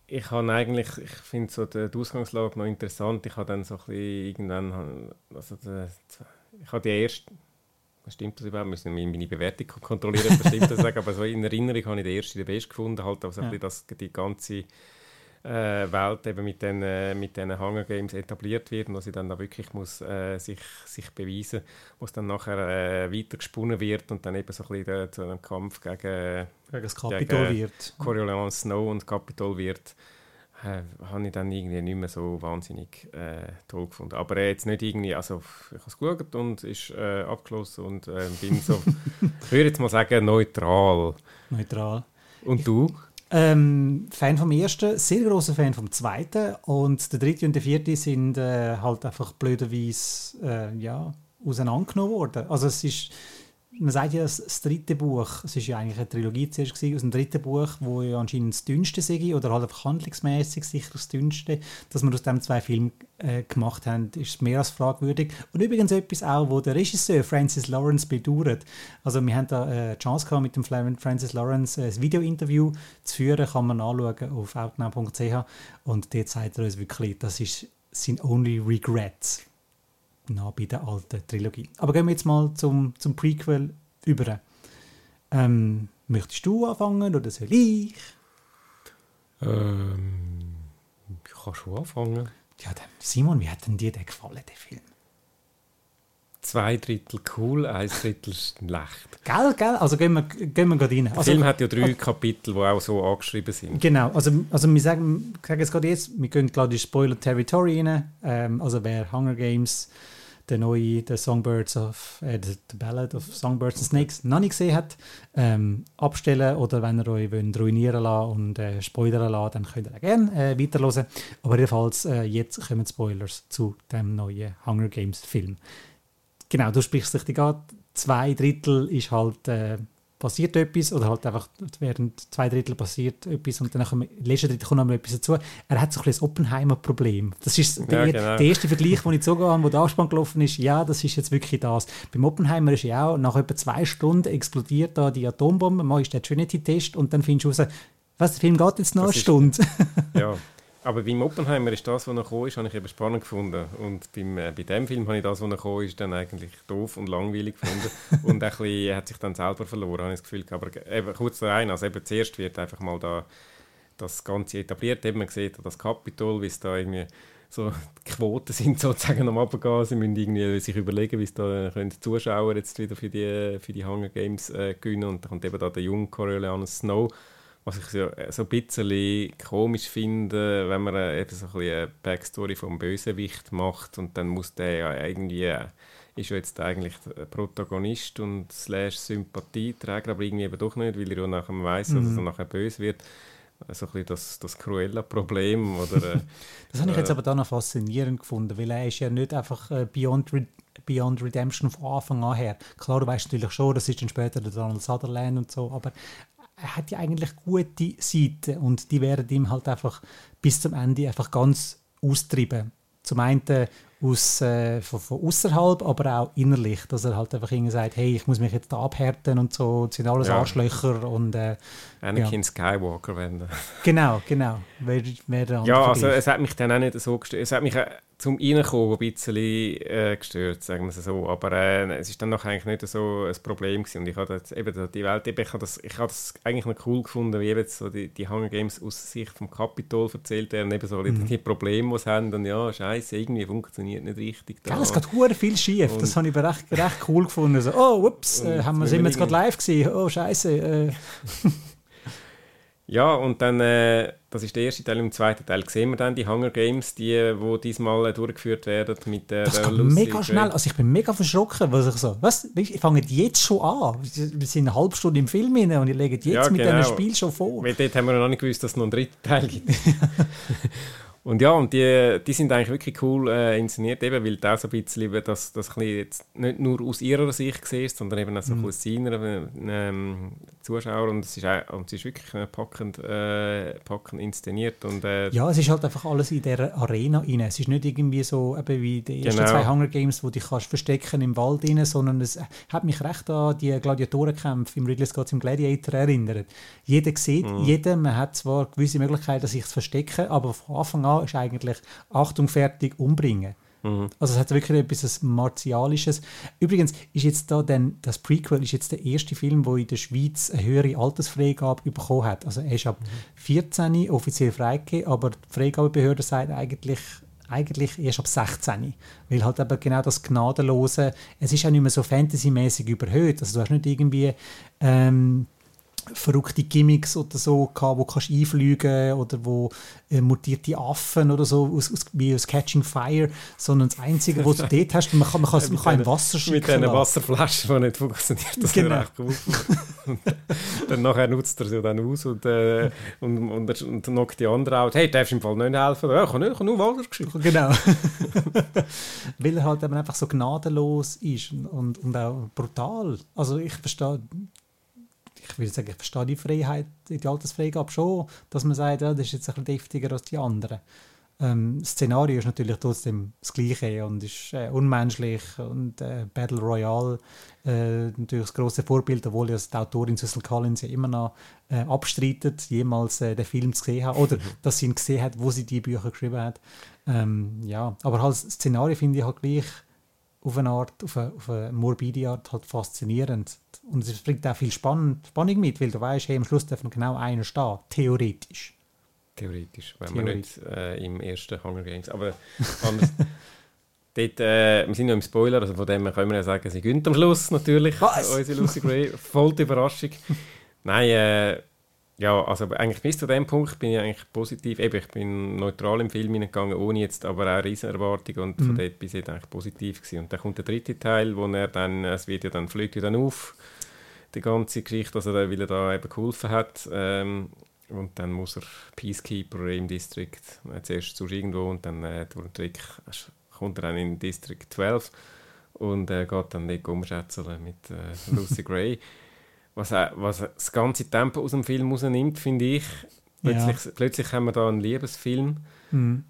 ich habe eigentlich, ich finde so die, die Ausgangslage noch interessant. Ich habe dann so ein bisschen irgendwann, also die, ich habe die erste, stimmt das überhaupt? Müssen wir meine Bewertung kontrollieren, das stimmt das sagen, aber so in Erinnerung habe ich den ersten den besten gefunden, halt also ja. das, die ganze äh, Welt eben mit den, äh, mit den Hunger Games etabliert wird und dass sie dann da wirklich muss, äh, sich, sich beweisen wo es dann nachher äh, weiter gesponnen wird und dann eben so ein bisschen zu einem Kampf gegen, gegen das Capitol wird. Coriolanus Snow und Capitol wird äh, habe ich dann irgendwie nicht mehr so wahnsinnig äh, toll gefunden. Aber jetzt nicht irgendwie, also ich habe es geschaut und ist äh, abgeschlossen und äh, bin so, ich würde jetzt mal sagen, neutral. Neutral. Und du? Ähm, Fan vom ersten, sehr großer Fan vom zweiten und der dritte und der vierte sind äh, halt einfach blöderweise äh, ja, auseinandergenommen worden. Also es ist man sagt ja, das, dritte Buch, es ist ja eigentlich eine Trilogie zuerst gewesen, aus dem dritten Buch, wo ja anscheinend das dünnste sei, oder halt einfach handlungsmäßig sicher das dünnste, dass wir aus dem zwei Filme äh, gemacht haben, ist mehr als fragwürdig. Und übrigens etwas auch, wo der Regisseur Francis Lawrence bedauert. Also wir haben da äh, Chance gehabt, mit dem Francis Lawrence äh, ein Video-Interview zu führen, kann man anschauen auf outnow.ch und dort sagt er uns wirklich, das ist sein only regret nah bei der alten Trilogie. Aber gehen wir jetzt mal zum, zum Prequel über. Ähm, möchtest du anfangen oder soll ich? Ähm, ich kann schon anfangen. Ja, dann, Simon, wie hat denn dir der gefallen, der Film? Zwei Drittel cool, ein Drittel schlecht. Gell, gell? Also gehen wir, gehen wir gerade rein. Der also, Film hat ja drei also, Kapitel, die auch so angeschrieben sind. Genau, also, also wir sagen, sagen jetzt gerade jetzt, wir gehen gerade in Spoiler-Territory rein. Ähm, also wer Hunger Games der neue The Songbirds of äh, the, Ballad of Songbirds and Snakes noch nicht gesehen hat, ähm, abstellen oder wenn ihr euch wollt, ruinieren lassen und äh, spoilern lassen, dann könnt ihr gerne äh, weiterhören. Aber jedenfalls, äh, jetzt kommen Spoilers zu dem neuen Hunger Games Film. Genau, du sprichst richtig an, zwei Drittel ist halt äh, passiert etwas oder halt einfach während zwei Drittel passiert etwas und dann im letzten Drittel kommt noch mal etwas dazu. Er hat so ein bisschen das Oppenheimer-Problem. Das ist der, ja, genau. der, erste Vergleich, den ich sogar habe, wo der Abspann gelaufen ist. Ja, das ist jetzt wirklich das. Beim Oppenheimer ist ja auch, nach etwa zwei Stunden explodiert da die Atombombe, man ist der Trinity-Test und dann findest du raus, was, der Film geht jetzt noch das eine Stunde. ja. Aber beim Oppenheimer ist das, was er gekommen ist, habe ich eben spannend gefunden. Und beim, äh, bei dem Film habe ich das, was er gekommen ist, dann eigentlich doof und langweilig gefunden. und ein bisschen, hat sich dann selber verloren, habe ich das Gefühl. Aber eben, kurz da rein, also eben zuerst wird einfach mal da das Ganze etabliert. Eben, man sieht das Kapitol, wie es da irgendwie so die Quoten sind sozusagen am Abgehen. Sie müssen irgendwie sich überlegen, wie es da können Zuschauer jetzt wieder für die, für die Hunger Games äh, gewinnen. Und dann kommt eben da der junge Coriolanus Snow, was ich so, äh, so ein bisschen komisch finde, wenn man äh, eben so ein bisschen eine Backstory vom Bösewicht macht und dann muss der ja irgendwie, äh, ist ja jetzt eigentlich der Protagonist und slash Sympathieträger, aber irgendwie eben doch nicht, weil er ja nachher weiss, mhm. dass er nachher böse wird. So ein bisschen das, das Cruella-Problem. Oder, das habe ich jetzt aber dann noch faszinierend gefunden, weil er ist ja nicht einfach Beyond, Re Beyond Redemption von Anfang an her. Klar, du weißt natürlich schon, das ist dann später der Donald Sutherland und so, aber er hat ja eigentlich gute Seiten und die werden ihm halt einfach bis zum Ende einfach ganz austrieben. Zum einen aus, äh, von, von außerhalb, aber auch innerlich, dass er halt einfach irgendwie sagt, hey, ich muss mich jetzt da abhärten und so, das sind alles ja. Arschlöcher und äh, Anakin ja. Skywalker werden. Genau, genau. Wer, wer ja, also es hat mich dann auch nicht so gestört. Es hat mich äh, zum Reinkommen ein bisschen äh, gestört, sagen wir es so. Aber äh, es ist dann noch eigentlich nicht so ein Problem gewesen. Und ich habe das, eben die Welt, ich habe das, ich habe das eigentlich noch cool gefunden, wie eben so die, die Hunger Games aus Sicht vom Kapitol erzählt werden, eben so mhm. die Probleme, die sie haben. Und ja, scheiße, irgendwie funktioniert nicht richtig. Da. Ja, es geht hure viel schief. Und das habe ich recht, recht cool gefunden. So, oh, ups, äh, haben wir, sind wir jetzt gerade live gewesen? Oh, scheiße. Äh. Ja, und dann, äh, das ist der erste Teil. Im zweiten Teil sehen wir dann die Hunger Games, die wo diesmal äh, durchgeführt werden mit der. Das geht mega schnell. Also ich bin mega verschrocken, was ich so. Was? Ich fange jetzt schon an. Wir sind eine halbe Stunde im Film rein und ich lege jetzt ja, mit genau. diesem Spiel schon vor. Weil dort haben wir noch nicht gewusst, dass es noch einen dritten Teil gibt. Und ja, und die, die sind eigentlich wirklich cool äh, inszeniert, eben, weil du auch so ein bisschen das, das ein jetzt nicht nur aus ihrer Sicht siehst, sondern eben auch so mhm. aus seiner ähm, Zuschauer und es ist, auch, und es ist wirklich äh, packend, äh, packend inszeniert. Und, äh, ja, es ist halt einfach alles in dieser Arena rein. Es ist nicht irgendwie so eben wie die ersten genau. zwei Hunger Games, wo du dich kannst verstecken im Wald rein, sondern es hat mich recht an die Gladiatorenkämpfe im Ridley Scott im Gladiator erinnert. Jeder sieht, mhm. jeder, man hat zwar gewisse Möglichkeiten, sich zu verstecken, aber von Anfang an ist eigentlich Achtung, fertig, umbringen. Mhm. Also es hat wirklich etwas Martialisches. Übrigens ist jetzt da dann, das Prequel ist jetzt der erste Film, wo in der Schweiz eine höhere Altersfreigabe bekommen hat. Also er ist ab mhm. 14 offiziell freigegeben, aber die Freigabebehörde sagt eigentlich, eigentlich erst ab 16. Weil halt eben genau das Gnadenlose, es ist auch nicht mehr so fantasymäßig überhöht. Also du hast nicht irgendwie ähm, verrückte Gimmicks oder so gehabt, wo kannst einfliegen oder wo äh, mutierte Affen oder so aus, aus, wie aus Catching Fire, sondern das Einzige, was du dort hast, man kann, man kann, man kann im Wasser schicken Mit diesen Wasserflaschen, die nicht funktioniert, das genau. ist recht gut. und dann nachher nutzt er sie dann aus und, äh, und, und, und, knockt die anderen aus. Hey, darfst du im Fall nicht helfen? Ja, ich kann, nicht, ich kann nur Walder geschicken. Genau. Weil er halt eben einfach so gnadenlos ist und, und auch brutal. Also ich verstehe ich würde sagen, ich verstehe die Freiheit, die Altersfreigabe schon, dass man sagt, ja, das ist jetzt ein bisschen deftiger als die anderen. Ähm, das Szenario ist natürlich trotzdem das Gleiche und ist äh, unmenschlich und äh, Battle Royale äh, natürlich das große Vorbild, obwohl ja die Autorin Cecil Collins ja immer noch äh, abstreitet, jemals äh, den Film gesehen hat oder dass sie ihn gesehen hat, wo sie die Bücher geschrieben hat. Ähm, ja, aber halt das Szenario finde ich halt gleich auf eine Art, auf eine, auf eine morbide Art halt faszinierend. Und es bringt auch viel Spann Spannung mit, weil du weißt, hey, am Schluss darf genau einer stehen, theoretisch. Theoretisch, wenn Theoretisch. wir nicht äh, im ersten Hunger Games. Aber anders, dort, äh, wir sind noch im Spoiler, also von dem können wir ja sagen, sie gönnt am Schluss natürlich. Was? Unsere Lucy Gray, voll die Überraschung. Nein, äh, ja, also eigentlich bis zu dem Punkt bin ich eigentlich positiv. Eben, ich bin neutral im Film hineingegangen, ohne jetzt aber auch riesen Erwartungen und mhm. von dort bis jetzt eigentlich positiv gewesen. Und dann kommt der dritte Teil, wo er dann, es wird ja dann, fliegt ja dann auf, die ganze Geschichte, also er, weil er da eben geholfen hat. Ähm, und dann muss er Peacekeeper im District, äh, zuerst zu irgendwo und dann äh, durch den Trick kommt er dann in District 12 und äh, geht dann nicht umschätzeln mit äh, Lucy Gray was, was das ganze Tempo aus dem Film rausnimmt, finde ich. Plötzlich, ja. plötzlich haben wir da einen Liebesfilm. Mhm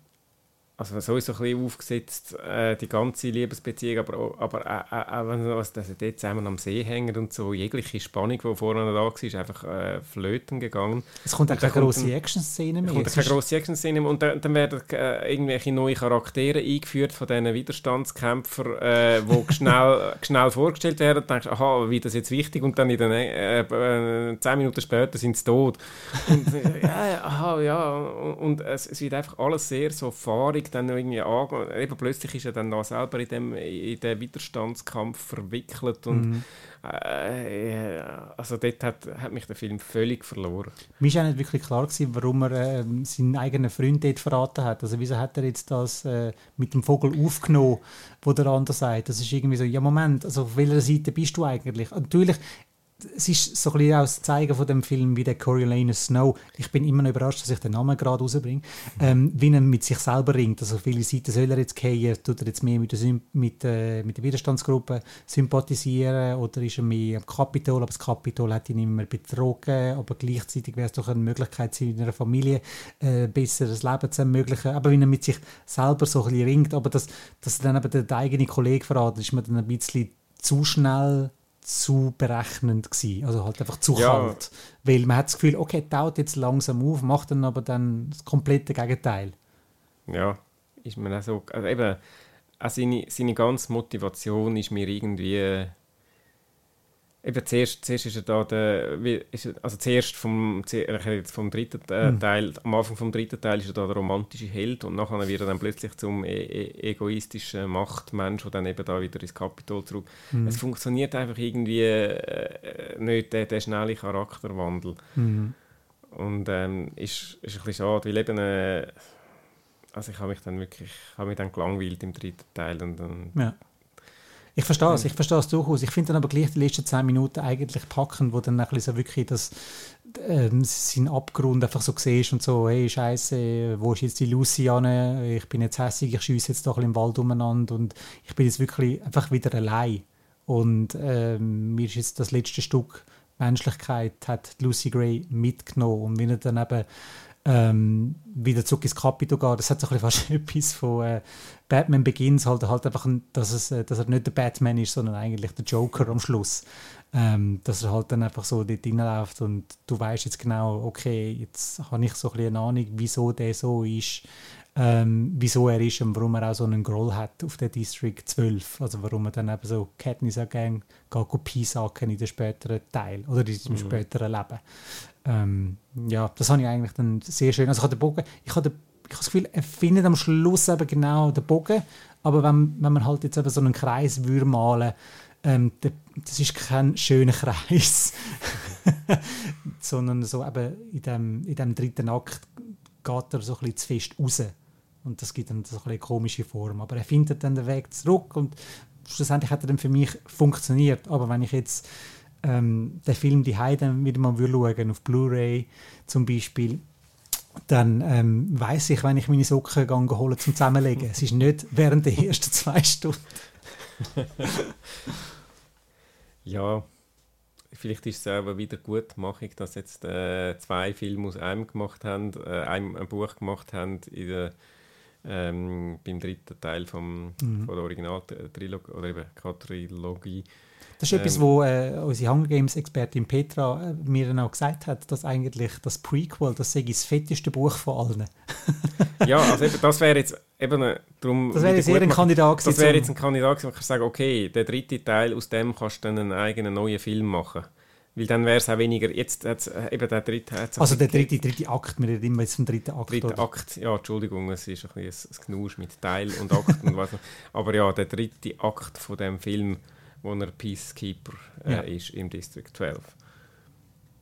also so ist so ein bisschen aufgesetzt, äh, die ganze Liebesbeziehung, aber, aber auch, auch wenn was, dass sie dort zusammen am See hängen und so, jegliche Spannung, die vorher da war, ist einfach äh, flöten gegangen. Es kommt auch keine grosse Action-Szene mehr. Es kommt keine grosse Action-Szene mehr und dann, dann werden äh, irgendwelche neue Charaktere eingeführt von diesen Widerstandskämpfern, äh, die schnell, schnell vorgestellt werden und denkst, aha, wie das jetzt wichtig und dann in den, äh, äh, zehn Minuten später sind sie tot. Und, äh, ja, aha, ja, und, und es, es wird einfach alles sehr so fahrig dann irgendwie angehen. Eben plötzlich ist er dann da selber in dem in den Widerstandskampf verwickelt und mhm. äh, also dort hat, hat mich der Film völlig verloren. Mir ist auch nicht wirklich klar gewesen, warum er äh, seinen eigenen Freund dort verraten hat. Also wieso hat er jetzt das äh, mit dem Vogel aufgenommen, wo der andere sagt. Das ist irgendwie so, ja Moment, also auf welcher Seite bist du eigentlich? Natürlich, es ist so ein bisschen auch das Zeigen von dem Film wie der Coriolanus Snow. Ich bin immer noch überrascht, dass ich den Namen gerade rausbringe. Ähm, wie er mit sich selber ringt. Also viele Seiten soll er jetzt gehen, tut er jetzt mehr mit der, mit, äh, mit der Widerstandsgruppe sympathisieren oder ist er mehr am Kapitol, aber das Kapitol hat ihn immer betrogen, aber gleichzeitig wäre es doch eine Möglichkeit, in einer Familie äh, besseres Leben zu ermöglichen. Aber wenn er mit sich selber so ein bisschen ringt, aber dass, dass er dann eben der, der eigene Kollege verraten, ist mir dann ein bisschen zu schnell zu berechnend gewesen. Also halt einfach zu ja. kalt. Weil man hat das Gefühl, okay, taut jetzt langsam auf, macht dann aber dann das komplette Gegenteil. Ja, ist mir auch so. Also eben, auch seine, seine ganze Motivation ist mir irgendwie Eben zuerst, zuerst ist er da der, ist er, also zuerst vom, vom dritten äh, mhm. Teil, am Anfang vom dritten Teil ist er da der romantische Held und nachher wird er dann plötzlich zum e e egoistischen Machtmensch, der dann eben da wieder ins Kapitol zurück. Mhm. Es funktioniert einfach irgendwie äh, nicht, der, der schnelle Charakterwandel. Mhm. Und ähm, ist, ist ein bisschen schade, weil eben, äh, also ich habe mich dann wirklich, habe mich dann gelangweilt im dritten Teil und dann ja. Ich verstehe es, ich verstehe es durchaus. Ich finde dann aber gleich die letzten zehn Minuten eigentlich packen, wo dann ein bisschen so wirklich das, ähm, sein Abgrund einfach so siehst und so, hey, scheiße, wo ist jetzt die Lucy an? Ich bin jetzt hässlich, ich schiesse jetzt doch im Wald umeinander und ich bin jetzt wirklich einfach wieder allein. Und ähm, mir ist jetzt das letzte Stück Menschlichkeit hat Lucy Gray mitgenommen und wenn er dann eben ähm, wieder zurück ins Kapitol geht. Das hat so ein fast etwas von äh, Batman Begins, halt, halt einfach, dass, es, äh, dass er nicht der Batman ist, sondern eigentlich der Joker am Schluss. Ähm, dass er halt dann einfach so dort reinläuft und du weißt jetzt genau, okay, jetzt habe ich so ein bisschen eine Ahnung, wieso der so ist. ähm, wieso er ist und warum er auch so einen Groll hat auf den District 12. Also warum er dann eben so Katniss auch gerne piesacken in den späteren Teil oder in seinem mhm. späteren Leben. Ähm, ja, das habe ich eigentlich dann sehr schön. Also ich habe den Bogen, ich habe, den, ich habe das Gefühl, er findet am Schluss eben genau den Bogen, aber wenn, wenn man halt jetzt eben so einen Kreis würde malen ähm, das ist kein schöner Kreis, sondern so eben in dem, in dem dritten Akt geht er so ein bisschen zu fest raus. Und das gibt dann so eine komische Form. Aber er findet dann den Weg zurück und schlussendlich hat er dann für mich funktioniert. Aber wenn ich jetzt ähm, den Film die dann wieder mal schauen auf Blu-ray zum Beispiel, dann ähm, weiß ich, wenn ich meine Socken gehe, holen zum Zusammenlegen. es ist nicht während der ersten zwei Stunden. ja, vielleicht ist es aber wieder gut Machung, dass jetzt äh, zwei Filme aus einem gemacht haben, äh, ein, ein Buch gemacht haben in der ähm, beim dritten Teil vom, mhm. von der Originaltrilogie oder eben Quadrilogie. Das ist ähm, etwas, wo äh, unsere Hunger Games Expertin Petra äh, mir dann auch gesagt hat, dass eigentlich das Prequel, das sei das fetteste Buch von allen. ja, also eben, das wäre jetzt eben äh, darum. Das wäre jetzt eher ein Kandidat Das wäre jetzt ein Kandidat gewesen, wo ich sagen, okay, der dritte Teil aus dem kannst du dann einen eigenen neuen Film machen. Weil dann wäre es auch weniger. Jetzt hat äh, eben der dritte. Also der dritte, dritte Akt, wir reden immer jetzt vom dritten Akt. Dritte oder? Akt, ja, Entschuldigung, es ist ein bisschen ein Knusch mit Teil und Akt und was. Aber ja, der dritte Akt von dem Film, wo er Peacekeeper äh, ja. ist im District 12.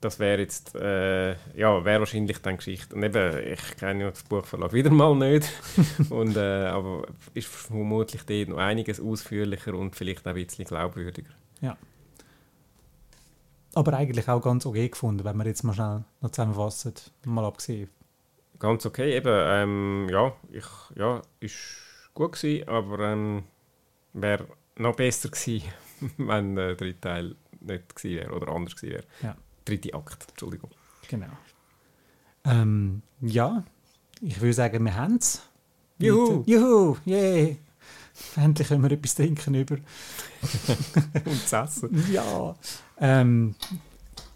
Das wäre jetzt, äh, ja, wäre wahrscheinlich dann Geschichte. Und eben, ich kenne ja das Buchverlag wieder mal nicht. und, äh, aber ist vermutlich dort noch einiges ausführlicher und vielleicht auch ein bisschen glaubwürdiger. Ja aber eigentlich auch ganz okay gefunden, wenn wir jetzt mal schnell noch zusammenfassen, mal abgesehen. Ganz okay, eben, ähm, ja, ich, ja, ist gut gewesen, aber ähm, wäre noch besser gewesen, wenn der dritte Teil nicht gewesen wäre oder anders gewesen wäre. Ja. Dritte Akt, Entschuldigung. Genau. Ähm, ja, ich würde sagen, wir haben es. Juhu! Juhu! Yay! Endlich können wir etwas trinken über. Und zu essen. Ja. Ähm,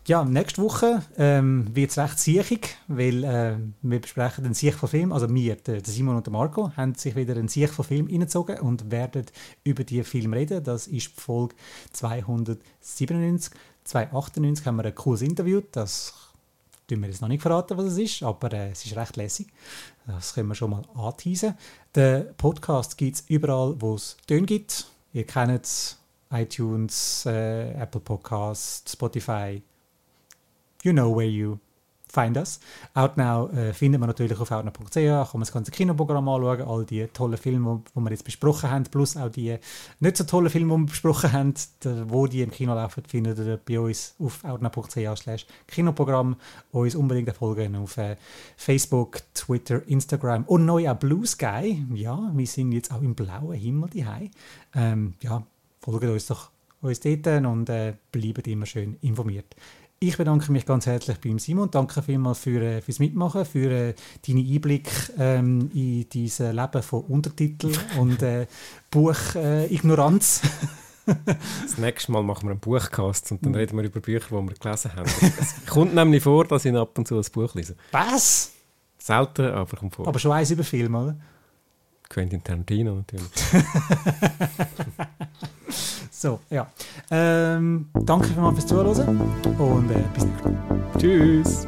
ja, nächste Woche ähm, wird es recht siechig, weil äh, wir besprechen den Siech von Film, also wir, der Simon und der Marco, haben sich wieder einen Siech von Film reingezogen und werden über die Film reden. Das ist Folge 297. 298 haben wir ein cooles Interview, das tun wir jetzt noch nicht verraten, was es ist, aber äh, es ist recht lässig. Das können wir schon mal anteasen. Den Podcast gibt es überall, wo es Töne gibt. Ihr kennt es, iTunes, äh, Apple Podcasts, Spotify. You know where you find us. Outnow äh, findet man natürlich auf outnow.ch, kann man das ganze Kinoprogramm anschauen, all die tollen Filme, die wir jetzt besprochen haben, plus auch die nicht so tollen Filme, die wir besprochen haben, der, wo die im Kino laufen, findet ihr bei uns auf outnow.ch Kinoprogramm. Uns unbedingt folgen auf äh, Facebook, Twitter, Instagram und neu auch Blue Sky. Ja, wir sind jetzt auch im blauen Himmel daheim. Ähm, ja, folgt uns doch uns dort und äh, bleibt immer schön informiert. Ich bedanke mich ganz herzlich beim Simon. Danke vielmals für, äh, fürs Mitmachen, für äh, deinen Einblick ähm, in dieses Leben von Untertiteln und äh, Buchignoranz. das nächste Mal machen wir einen Buchcast und dann reden wir über Bücher, die wir gelesen haben. Es kommt nämlich vor, dass ich ab und zu ein Buch lese. Was? Selten, aber kommt vor. Aber schon eins über Film, oder? Quentin Tarantino natürlich. so, ja. Ähm, danke vielmals fürs Zuhören und äh, bis dann. Tschüss.